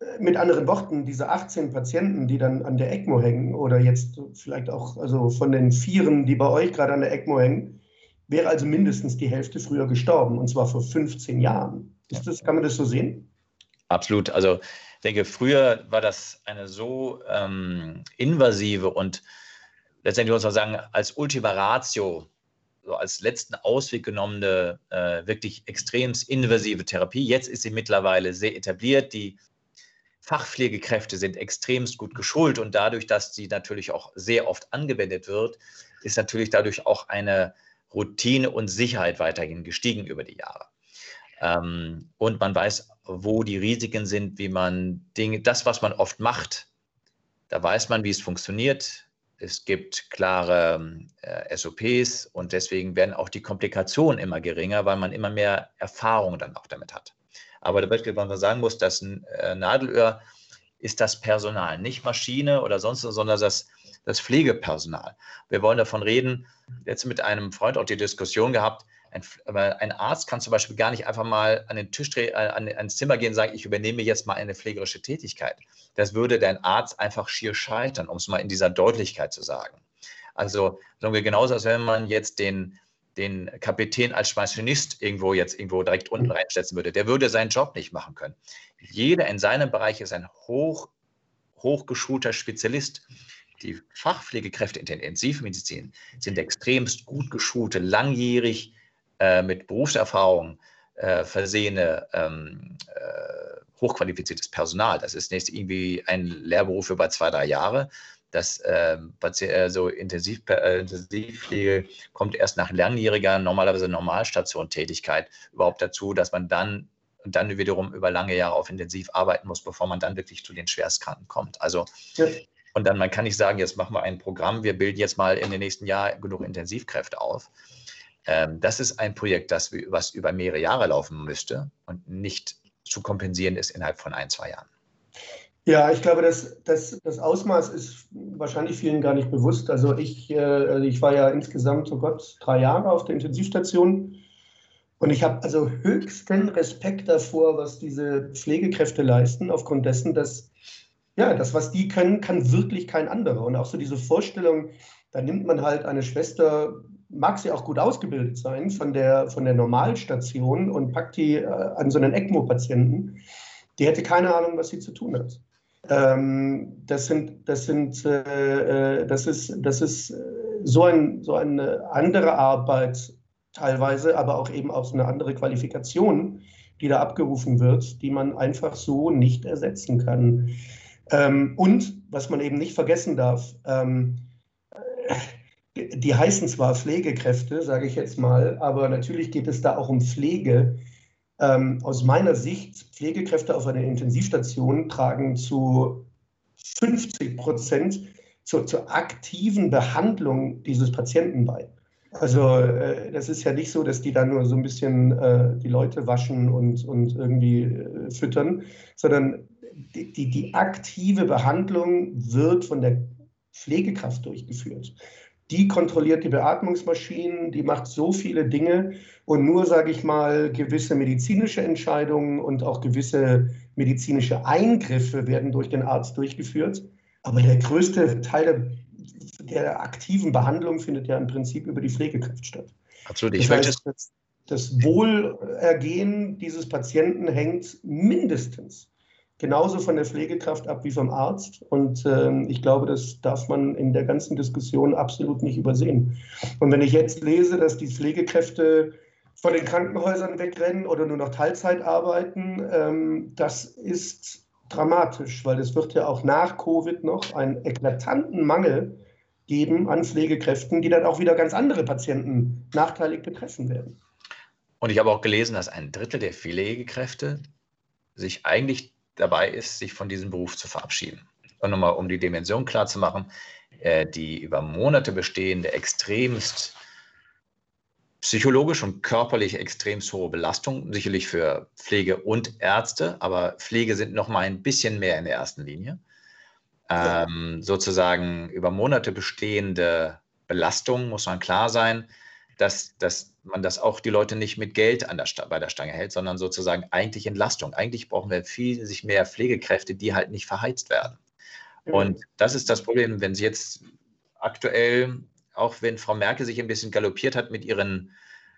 Äh, mit anderen Worten, diese 18 Patienten, die dann an der ECMO hängen oder jetzt vielleicht auch also von den Vieren, die bei euch gerade an der ECMO hängen, wäre also mindestens die Hälfte früher gestorben und zwar vor 15 Jahren. Ist das, kann man das so sehen? Absolut. Also ich denke, früher war das eine so ähm, invasive und letztendlich muss man sagen, als Ultima Ratio so als letzten Ausweg genommene, äh, wirklich extrem invasive Therapie. Jetzt ist sie mittlerweile sehr etabliert. Die Fachpflegekräfte sind extremst gut geschult und dadurch, dass sie natürlich auch sehr oft angewendet wird, ist natürlich dadurch auch eine Routine und Sicherheit weiterhin gestiegen über die Jahre. Ähm, und man weiß, wo die Risiken sind, wie man Dinge, das, was man oft macht, da weiß man, wie es funktioniert es gibt klare äh, SOPs und deswegen werden auch die Komplikationen immer geringer, weil man immer mehr Erfahrung dann auch damit hat. Aber da wird man sagen muss, dass ein äh, Nadelöhr ist das Personal, nicht Maschine oder sonst, sondern das, das Pflegepersonal. Wir wollen davon reden, jetzt mit einem Freund auch die Diskussion gehabt, ein, ein, Arzt kann zum Beispiel gar nicht einfach mal an den Tisch, äh, an, ans Zimmer gehen und sagen, ich übernehme jetzt mal eine pflegerische Tätigkeit. Das würde dein Arzt einfach schier scheitern, um es mal in dieser Deutlichkeit zu sagen. Also sagen wir genauso, als wenn man jetzt den, den Kapitän als Maschinist irgendwo jetzt irgendwo direkt unten reinsetzen würde. Der würde seinen Job nicht machen können. Jeder in seinem Bereich ist ein hoch, hochgeschulter Spezialist. Die Fachpflegekräfte in der Intensivmedizin sind extremst gut geschulte, langjährig äh, mit Berufserfahrung äh, versehene, ähm, äh, hochqualifiziertes Personal. Das ist nicht irgendwie ein Lehrberuf über zwei, drei Jahre. Das ähm, äh, so Intensiv, äh, Intensivpflege kommt erst nach langjähriger, normalerweise Normalstation-Tätigkeit überhaupt dazu, dass man dann und dann wiederum über lange Jahre auf Intensiv arbeiten muss, bevor man dann wirklich zu den Schwerstkranken kommt. Also ja. und dann man kann nicht sagen, jetzt machen wir ein Programm, wir bilden jetzt mal in den nächsten Jahren genug Intensivkräfte auf. Ähm, das ist ein Projekt, das, was über mehrere Jahre laufen müsste und nicht zu kompensieren ist innerhalb von ein, zwei Jahren. Ja, ich glaube, das, das, das Ausmaß ist wahrscheinlich vielen gar nicht bewusst. Also ich, äh, ich war ja insgesamt, oh Gott, drei Jahre auf der Intensivstation und ich habe also höchsten Respekt davor, was diese Pflegekräfte leisten, aufgrund dessen, dass ja, das, was die können, kann wirklich kein anderer. Und auch so diese Vorstellung, da nimmt man halt eine Schwester mag sie auch gut ausgebildet sein von der, von der Normalstation und packt die äh, an so einen ECMO-Patienten, die hätte keine Ahnung, was sie zu tun hat. Ähm, das sind, das sind, äh, äh das ist, das ist äh, so, ein, so eine andere Arbeit teilweise, aber auch eben auch so eine andere Qualifikation, die da abgerufen wird, die man einfach so nicht ersetzen kann. Ähm, und was man eben nicht vergessen darf, ähm, die heißen zwar Pflegekräfte, sage ich jetzt mal, aber natürlich geht es da auch um Pflege. Ähm, aus meiner Sicht, Pflegekräfte auf einer Intensivstation tragen zu 50 Prozent zur, zur aktiven Behandlung dieses Patienten bei. Also äh, das ist ja nicht so, dass die dann nur so ein bisschen äh, die Leute waschen und, und irgendwie äh, füttern, sondern die, die, die aktive Behandlung wird von der Pflegekraft durchgeführt die kontrolliert die Beatmungsmaschinen, die macht so viele Dinge und nur, sage ich mal, gewisse medizinische Entscheidungen und auch gewisse medizinische Eingriffe werden durch den Arzt durchgeführt. Aber der größte Teil der, der aktiven Behandlung findet ja im Prinzip über die Pflegekraft statt. Absolut. Ich das, heißt, das, das Wohlergehen dieses Patienten hängt mindestens genauso von der Pflegekraft ab wie vom Arzt. Und ähm, ich glaube, das darf man in der ganzen Diskussion absolut nicht übersehen. Und wenn ich jetzt lese, dass die Pflegekräfte von den Krankenhäusern wegrennen oder nur noch Teilzeit arbeiten, ähm, das ist dramatisch, weil es wird ja auch nach Covid noch einen eklatanten Mangel geben an Pflegekräften, die dann auch wieder ganz andere Patienten nachteilig betreffen werden. Und ich habe auch gelesen, dass ein Drittel der Pflegekräfte sich eigentlich dabei ist, sich von diesem Beruf zu verabschieden. Und nochmal, um die Dimension klar zu machen, äh, die über Monate bestehende extremst psychologisch und körperlich extremst hohe Belastung, sicherlich für Pflege und Ärzte, aber Pflege sind noch mal ein bisschen mehr in der ersten Linie. Ähm, sozusagen über Monate bestehende Belastung, muss man klar sein, dass, dass man das auch die Leute nicht mit Geld an der, bei der Stange hält, sondern sozusagen eigentlich Entlastung. Eigentlich brauchen wir viel sich mehr Pflegekräfte, die halt nicht verheizt werden. Mhm. Und das ist das Problem, wenn Sie jetzt aktuell, auch wenn Frau Merkel sich ein bisschen galoppiert hat mit ihren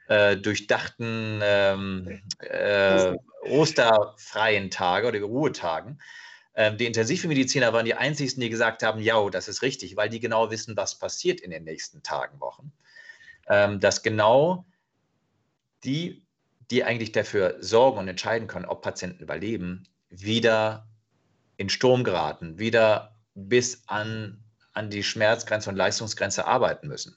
äh, durchdachten ähm, äh, osterfreien Tage oder Ruhetagen, ähm, die Intensivmediziner waren die einzigen, die gesagt haben, ja, das ist richtig, weil die genau wissen, was passiert in den nächsten Tagen, Wochen. Ähm, dass genau die, die eigentlich dafür sorgen und entscheiden können, ob Patienten überleben, wieder in Sturm geraten, wieder bis an, an die Schmerzgrenze und Leistungsgrenze arbeiten müssen.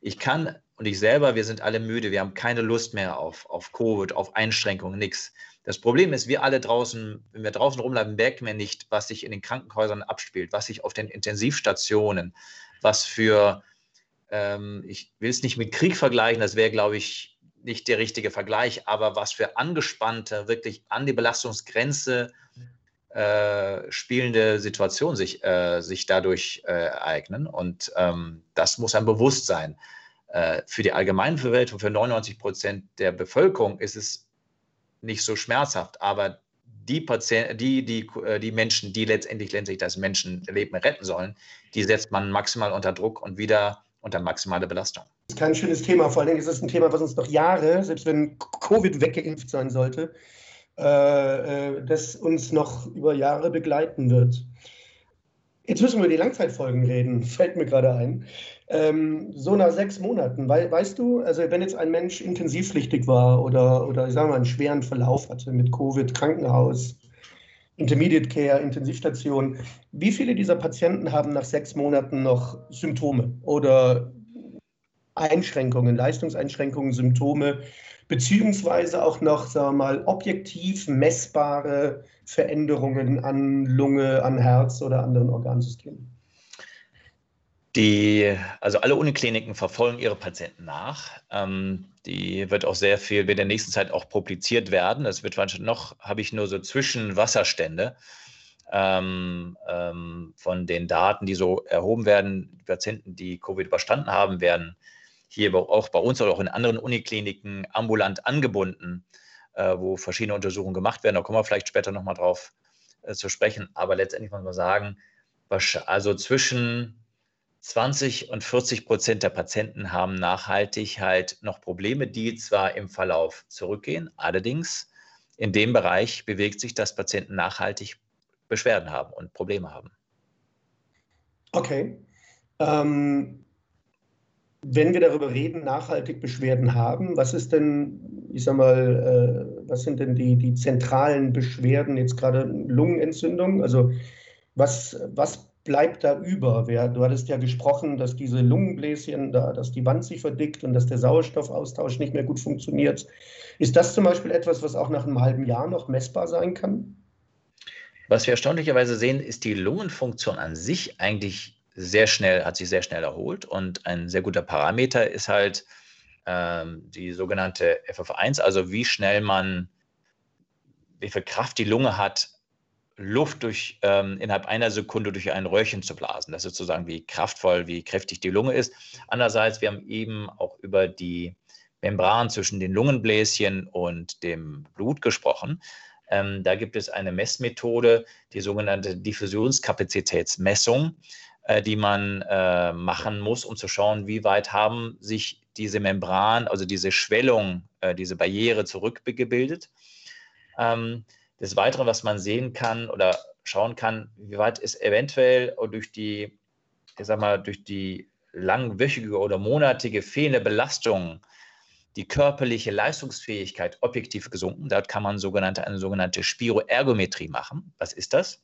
Ich kann und ich selber, wir sind alle müde, wir haben keine Lust mehr auf, auf Covid, auf Einschränkungen, nichts. Das Problem ist, wir alle draußen, wenn wir draußen rumbleiben, merken wir nicht, was sich in den Krankenhäusern abspielt, was sich auf den Intensivstationen, was für, ähm, ich will es nicht mit Krieg vergleichen, das wäre, glaube ich, nicht der richtige Vergleich, aber was für angespannte, wirklich an die Belastungsgrenze äh, spielende Situationen sich, äh, sich dadurch äh, ereignen. Und ähm, das muss ein Bewusstsein. Äh, für die Allgemeinverwaltung, für 99 Prozent der Bevölkerung ist es nicht so schmerzhaft, aber die, Patienten, die, die, äh, die Menschen, die letztendlich, letztendlich das Menschenleben retten sollen, die setzt man maximal unter Druck und wieder unter maximale Belastung. Das ist kein schönes Thema. Vor Dingen ist es ein Thema, was uns noch Jahre, selbst wenn Covid weggeimpft sein sollte, äh, äh, das uns noch über Jahre begleiten wird. Jetzt müssen wir über die Langzeitfolgen reden, fällt mir gerade ein. Ähm, so nach sechs Monaten, weil, weißt du, also wenn jetzt ein Mensch intensivpflichtig war oder, oder ich sage mal einen schweren Verlauf hatte mit Covid, Krankenhaus, Intermediate Care, Intensivstation, wie viele dieser Patienten haben nach sechs Monaten noch Symptome oder Einschränkungen, Leistungseinschränkungen, Symptome, beziehungsweise auch noch, sagen wir mal, objektiv messbare Veränderungen an Lunge, an Herz oder anderen Organsystemen? Die, also alle Unikliniken verfolgen ihre Patienten nach. Ähm, die wird auch sehr viel in der nächsten Zeit auch publiziert werden. Es wird wahrscheinlich noch, habe ich nur so Zwischenwasserstände ähm, ähm, von den Daten, die so erhoben werden. Die Patienten, die Covid überstanden haben, werden hier auch bei uns oder auch in anderen Unikliniken ambulant angebunden, äh, wo verschiedene Untersuchungen gemacht werden. Da kommen wir vielleicht später nochmal drauf äh, zu sprechen. Aber letztendlich muss man sagen, also zwischen 20 und 40 Prozent der Patienten haben nachhaltig halt noch Probleme, die zwar im Verlauf zurückgehen, allerdings in dem Bereich bewegt sich, dass Patienten nachhaltig Beschwerden haben und Probleme haben. Okay. Ähm, wenn wir darüber reden, nachhaltig Beschwerden haben, was ist denn, ich sag mal, äh, was sind denn die, die zentralen Beschwerden, jetzt gerade Lungenentzündung? Also was, was bleibt da über? du hattest ja gesprochen, dass diese Lungenbläschen da, dass die Wand sich verdickt und dass der Sauerstoffaustausch nicht mehr gut funktioniert. Ist das zum Beispiel etwas, was auch nach einem halben Jahr noch messbar sein kann? Was wir erstaunlicherweise sehen, ist die Lungenfunktion an sich eigentlich sehr schnell, hat sich sehr schnell erholt und ein sehr guter Parameter ist halt ähm, die sogenannte FF1, also wie schnell man, wie viel Kraft die Lunge hat, Luft durch, ähm, innerhalb einer Sekunde durch ein Röhrchen zu blasen. Das ist sozusagen, wie kraftvoll, wie kräftig die Lunge ist. Andererseits, wir haben eben auch über die Membran zwischen den Lungenbläschen und dem Blut gesprochen. Ähm, da gibt es eine Messmethode, die sogenannte Diffusionskapazitätsmessung. Äh, die man äh, machen muss, um zu schauen, wie weit haben sich diese Membran, also diese Schwellung, äh, diese Barriere zurückgebildet. Ähm, des Weiteren, was man sehen kann oder schauen kann, wie weit ist eventuell durch die, ich sag mal, durch die langwöchige oder monatige fehlende Belastung die körperliche Leistungsfähigkeit objektiv gesunken. Dort kann man sogenannte, eine sogenannte Spiroergometrie machen. Was ist das?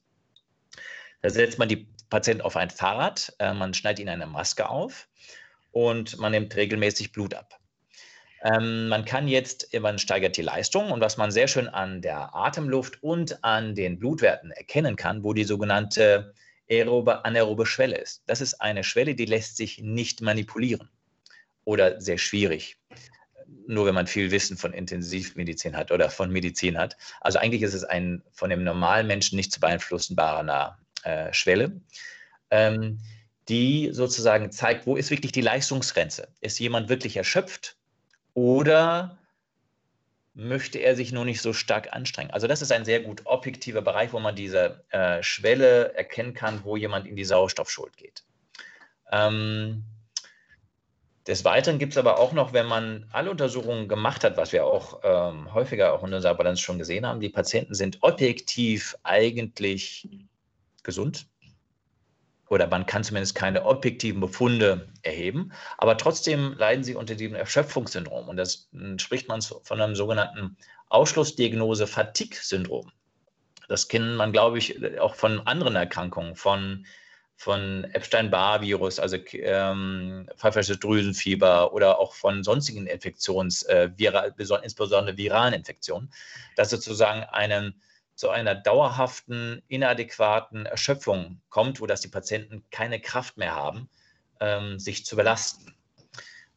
Da setzt man die Patienten auf ein Fahrrad, äh, man schneidet ihnen eine Maske auf und man nimmt regelmäßig Blut ab. Ähm, man kann jetzt, man steigert die Leistung und was man sehr schön an der Atemluft und an den Blutwerten erkennen kann, wo die sogenannte aerobe, anaerobe Schwelle ist. Das ist eine Schwelle, die lässt sich nicht manipulieren oder sehr schwierig. Nur wenn man viel Wissen von Intensivmedizin hat oder von Medizin hat. Also eigentlich ist es ein von dem normalen Menschen nicht zu beeinflussenbarer äh, Schwelle. Ähm, die sozusagen zeigt, wo ist wirklich die Leistungsgrenze? Ist jemand wirklich erschöpft oder möchte er sich nur nicht so stark anstrengen? Also das ist ein sehr gut objektiver Bereich, wo man diese äh, Schwelle erkennen kann, wo jemand in die Sauerstoffschuld geht. Ähm, des Weiteren gibt es aber auch noch, wenn man alle Untersuchungen gemacht hat, was wir auch ähm, häufiger auch in unserer Balance schon gesehen haben, die Patienten sind objektiv eigentlich gesund oder man kann zumindest keine objektiven Befunde erheben, aber trotzdem leiden sie unter diesem Erschöpfungssyndrom und das hm, spricht man von einem sogenannten Ausschlussdiagnose Fatigue-Syndrom. Das kennt man, glaube ich, auch von anderen Erkrankungen, von, von Epstein-Barr-Virus, also ähm, pfeifersches Drüsenfieber oder auch von sonstigen Infektions, äh, viral, insbesondere viralen Infektionen, dass sozusagen einen zu einer dauerhaften, inadäquaten Erschöpfung kommt, wo das die Patienten keine Kraft mehr haben, ähm, sich zu belasten.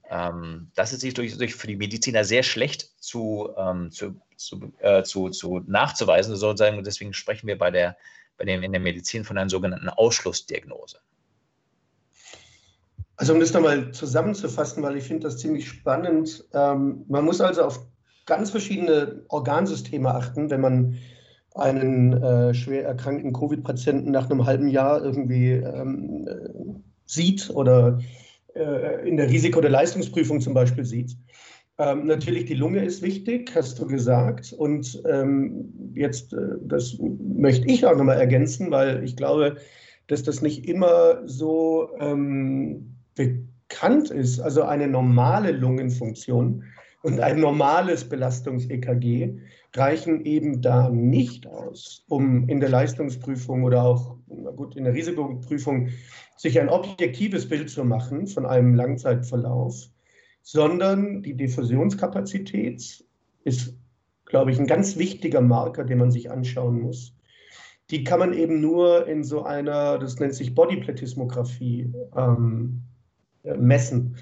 Ähm, das ist durch, durch, für die Mediziner sehr schlecht zu, ähm, zu, zu, äh, zu, zu, nachzuweisen. Sozusagen. Deswegen sprechen wir bei der, bei dem, in der Medizin von einer sogenannten Ausschlussdiagnose. Also um das nochmal zusammenzufassen, weil ich finde das ziemlich spannend. Ähm, man muss also auf ganz verschiedene Organsysteme achten, wenn man einen äh, schwer erkrankten Covid-Patienten nach einem halben Jahr irgendwie ähm, äh, sieht oder äh, in der Risiko- oder Leistungsprüfung zum Beispiel sieht. Ähm, natürlich die Lunge ist wichtig, hast du gesagt. Und ähm, jetzt, äh, das möchte ich auch nochmal ergänzen, weil ich glaube, dass das nicht immer so ähm, bekannt ist. Also eine normale Lungenfunktion und ein normales Belastungs-EKG reichen eben da nicht aus, um in der Leistungsprüfung oder auch gut, in der Risikoprüfung sich ein objektives Bild zu machen von einem Langzeitverlauf, sondern die Diffusionskapazität ist, glaube ich, ein ganz wichtiger Marker, den man sich anschauen muss. Die kann man eben nur in so einer, das nennt sich Bodyplatismographie, ähm, messen.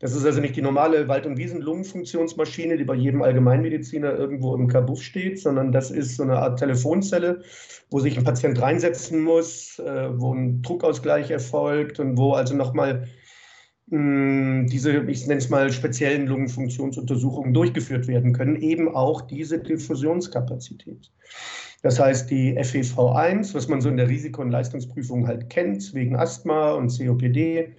Das ist also nicht die normale Wald- und Wiesenlungenfunktionsmaschine, die bei jedem Allgemeinmediziner irgendwo im Kabuff steht, sondern das ist so eine Art Telefonzelle, wo sich ein Patient reinsetzen muss, äh, wo ein Druckausgleich erfolgt und wo also nochmal hm, diese, ich nenne es mal, speziellen Lungenfunktionsuntersuchungen durchgeführt werden können, eben auch diese Diffusionskapazität. Das heißt, die FEV1, was man so in der Risiko- und Leistungsprüfung halt kennt, wegen Asthma und COPD,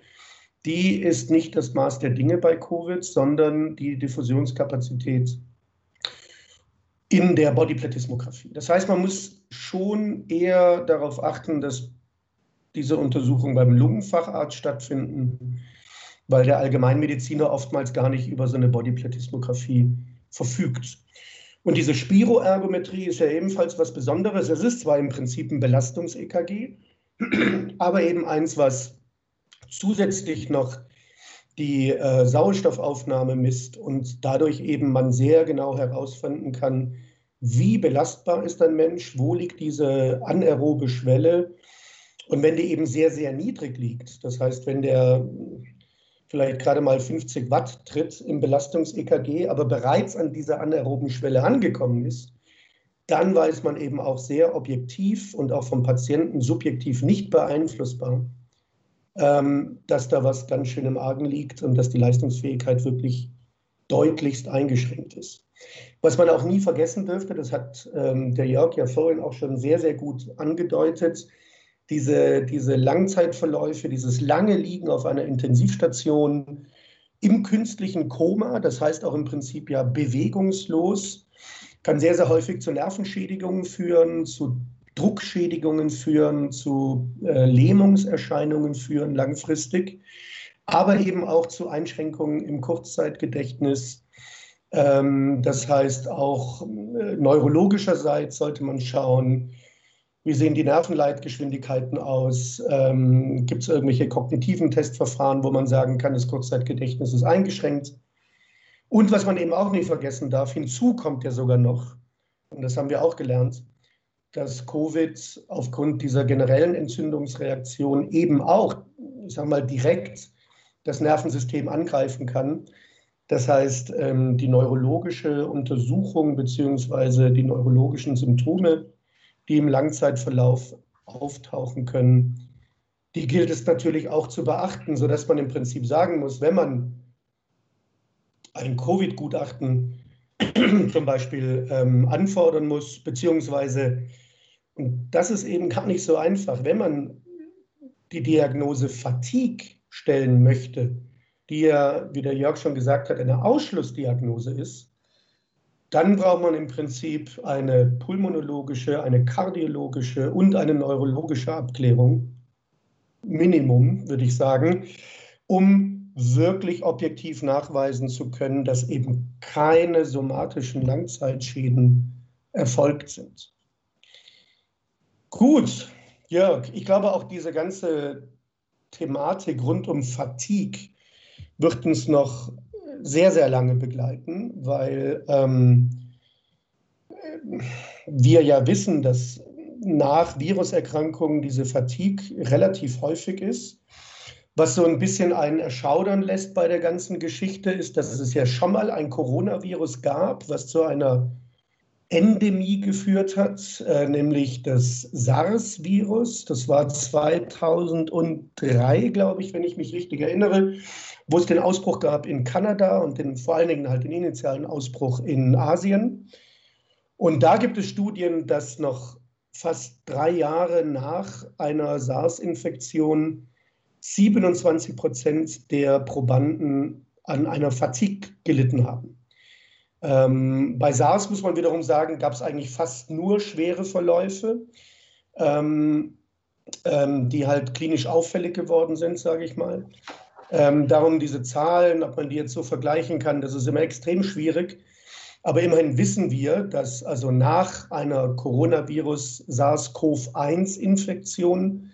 die ist nicht das Maß der Dinge bei Covid, sondern die Diffusionskapazität in der Bodyplatismographie. Das heißt, man muss schon eher darauf achten, dass diese Untersuchungen beim Lungenfacharzt stattfinden, weil der Allgemeinmediziner oftmals gar nicht über so eine Bodyplatismographie verfügt. Und diese Spiroergometrie ist ja ebenfalls was Besonderes. Es ist zwar im Prinzip ein Belastungs-EKG, aber eben eins, was zusätzlich noch die äh, Sauerstoffaufnahme misst und dadurch eben man sehr genau herausfinden kann, wie belastbar ist ein Mensch, wo liegt diese anaerobe Schwelle. Und wenn die eben sehr, sehr niedrig liegt, das heißt, wenn der vielleicht gerade mal 50 Watt tritt im Belastungs-EKG, aber bereits an dieser anaeroben Schwelle angekommen ist, dann weiß man eben auch sehr objektiv und auch vom Patienten subjektiv nicht beeinflussbar, ähm, dass da was ganz schön im Argen liegt und dass die Leistungsfähigkeit wirklich deutlichst eingeschränkt ist. Was man auch nie vergessen dürfte, das hat ähm, der Jörg ja vorhin auch schon sehr, sehr gut angedeutet, diese, diese Langzeitverläufe, dieses lange Liegen auf einer Intensivstation im künstlichen Koma, das heißt auch im Prinzip ja bewegungslos, kann sehr, sehr häufig zu Nervenschädigungen führen, zu Druckschädigungen führen, zu äh, Lähmungserscheinungen führen langfristig, aber eben auch zu Einschränkungen im Kurzzeitgedächtnis. Ähm, das heißt, auch äh, neurologischerseits sollte man schauen, wie sehen die Nervenleitgeschwindigkeiten aus? Ähm, Gibt es irgendwelche kognitiven Testverfahren, wo man sagen kann, das Kurzzeitgedächtnis ist eingeschränkt? Und was man eben auch nicht vergessen darf, hinzu kommt ja sogar noch, und das haben wir auch gelernt, dass Covid aufgrund dieser generellen Entzündungsreaktion eben auch, ich sage mal, direkt das Nervensystem angreifen kann. Das heißt, ähm, die neurologische Untersuchung bzw. die neurologischen Symptome, die im Langzeitverlauf auftauchen können, die gilt es natürlich auch zu beachten, sodass man im Prinzip sagen muss, wenn man ein Covid-Gutachten zum Beispiel ähm, anfordern muss, beziehungsweise, und das ist eben gar nicht so einfach, wenn man die Diagnose Fatigue stellen möchte, die ja, wie der Jörg schon gesagt hat, eine Ausschlussdiagnose ist, dann braucht man im Prinzip eine pulmonologische, eine kardiologische und eine neurologische Abklärung. Minimum, würde ich sagen, um wirklich objektiv nachweisen zu können, dass eben keine somatischen Langzeitschäden erfolgt sind. Gut, Jörg, ich glaube auch diese ganze Thematik rund um Fatigue wird uns noch sehr, sehr lange begleiten, weil ähm, wir ja wissen, dass nach Viruserkrankungen diese Fatigue relativ häufig ist. Was so ein bisschen einen erschaudern lässt bei der ganzen Geschichte, ist, dass es ja schon mal ein Coronavirus gab, was zu einer Endemie geführt hat, äh, nämlich das SARS-Virus. Das war 2003, glaube ich, wenn ich mich richtig erinnere, wo es den Ausbruch gab in Kanada und den, vor allen Dingen halt den initialen Ausbruch in Asien. Und da gibt es Studien, dass noch fast drei Jahre nach einer SARS-Infektion 27 Prozent der Probanden an einer Fatigue gelitten haben. Ähm, bei SARS muss man wiederum sagen, gab es eigentlich fast nur schwere Verläufe, ähm, ähm, die halt klinisch auffällig geworden sind, sage ich mal. Ähm, darum diese Zahlen, ob man die jetzt so vergleichen kann, das ist immer extrem schwierig. Aber immerhin wissen wir, dass also nach einer Coronavirus-SARS-CoV-1-Infektion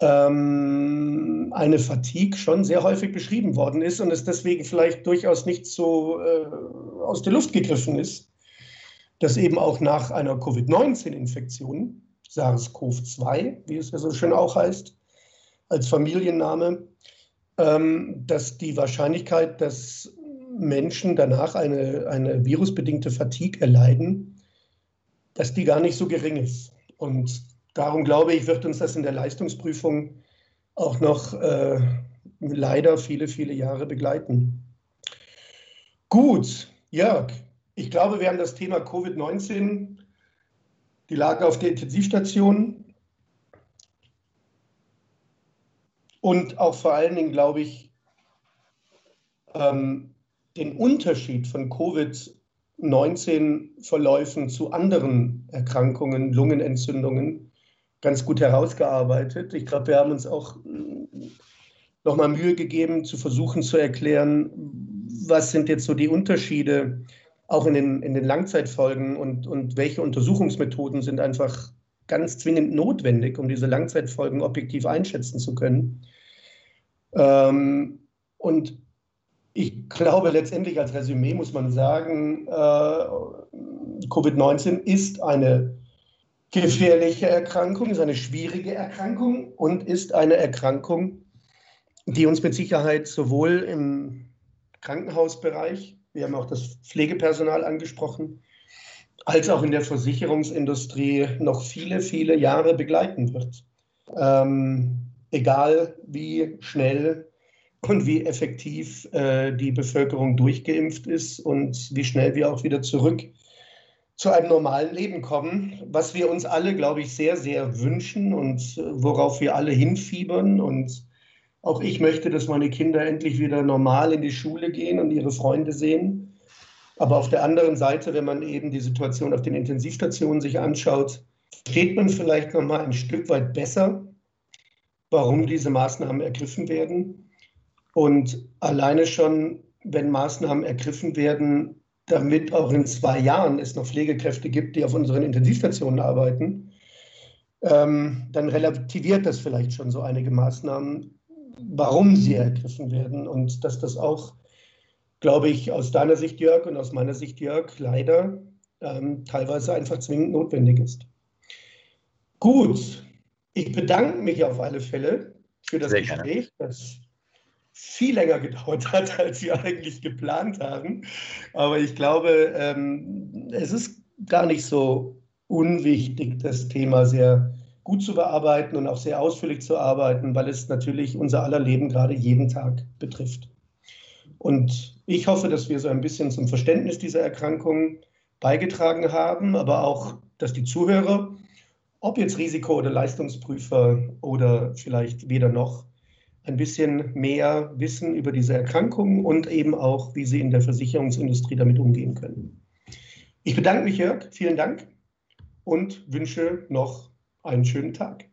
ähm, eine Fatigue schon sehr häufig beschrieben worden ist und es deswegen vielleicht durchaus nicht so äh, aus der Luft gegriffen ist, dass eben auch nach einer Covid-19-Infektion, SARS-CoV-2, wie es ja so schön auch heißt, als Familienname, ähm, dass die Wahrscheinlichkeit, dass Menschen danach eine, eine virusbedingte Fatigue erleiden, dass die gar nicht so gering ist. Und darum glaube ich, wird uns das in der Leistungsprüfung auch noch äh, leider viele, viele Jahre begleiten. Gut, Jörg, ich glaube, wir haben das Thema Covid-19, die Lage auf der Intensivstation und auch vor allen Dingen, glaube ich, ähm, den Unterschied von Covid-19-Verläufen zu anderen Erkrankungen, Lungenentzündungen, ganz gut herausgearbeitet. Ich glaube, wir haben uns auch mm, nochmal Mühe gegeben, zu versuchen zu erklären, was sind jetzt so die Unterschiede auch in den, in den Langzeitfolgen und, und welche Untersuchungsmethoden sind einfach ganz zwingend notwendig, um diese Langzeitfolgen objektiv einschätzen zu können. Ähm, und ich glaube, letztendlich als Resümee muss man sagen, äh, Covid-19 ist eine gefährliche Erkrankung, ist eine schwierige Erkrankung und ist eine Erkrankung, die uns mit Sicherheit sowohl im Krankenhausbereich, wir haben auch das Pflegepersonal angesprochen, als auch in der Versicherungsindustrie noch viele, viele Jahre begleiten wird. Ähm, egal wie schnell und wie effektiv äh, die Bevölkerung durchgeimpft ist und wie schnell wir auch wieder zurück zu einem normalen Leben kommen, was wir uns alle, glaube ich, sehr, sehr wünschen und äh, worauf wir alle hinfiebern. Und auch ich möchte, dass meine Kinder endlich wieder normal in die Schule gehen und ihre Freunde sehen. Aber auf der anderen Seite, wenn man eben die Situation auf den Intensivstationen sich anschaut, versteht man vielleicht noch mal ein Stück weit besser, warum diese Maßnahmen ergriffen werden. Und alleine schon, wenn Maßnahmen ergriffen werden, damit auch in zwei Jahren es noch Pflegekräfte gibt, die auf unseren Intensivstationen arbeiten, ähm, dann relativiert das vielleicht schon so einige Maßnahmen, warum sie ergriffen werden und dass das auch, glaube ich, aus deiner Sicht, Jörg, und aus meiner Sicht, Jörg, leider ähm, teilweise einfach zwingend notwendig ist. Gut, ich bedanke mich auf alle Fälle für das Sehr Gespräch. Gerne. Das viel länger gedauert hat, als wir eigentlich geplant haben. Aber ich glaube, ähm, es ist gar nicht so unwichtig, das Thema sehr gut zu bearbeiten und auch sehr ausführlich zu arbeiten, weil es natürlich unser aller Leben gerade jeden Tag betrifft. Und ich hoffe, dass wir so ein bisschen zum Verständnis dieser Erkrankung beigetragen haben, aber auch, dass die Zuhörer, ob jetzt Risiko- oder Leistungsprüfer oder vielleicht weder noch, ein bisschen mehr wissen über diese Erkrankung und eben auch, wie sie in der Versicherungsindustrie damit umgehen können. Ich bedanke mich, Jörg. Vielen Dank und wünsche noch einen schönen Tag.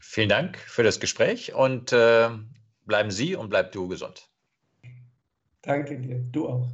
Vielen Dank für das Gespräch und äh, bleiben Sie und bleib du gesund. Danke dir. Du auch.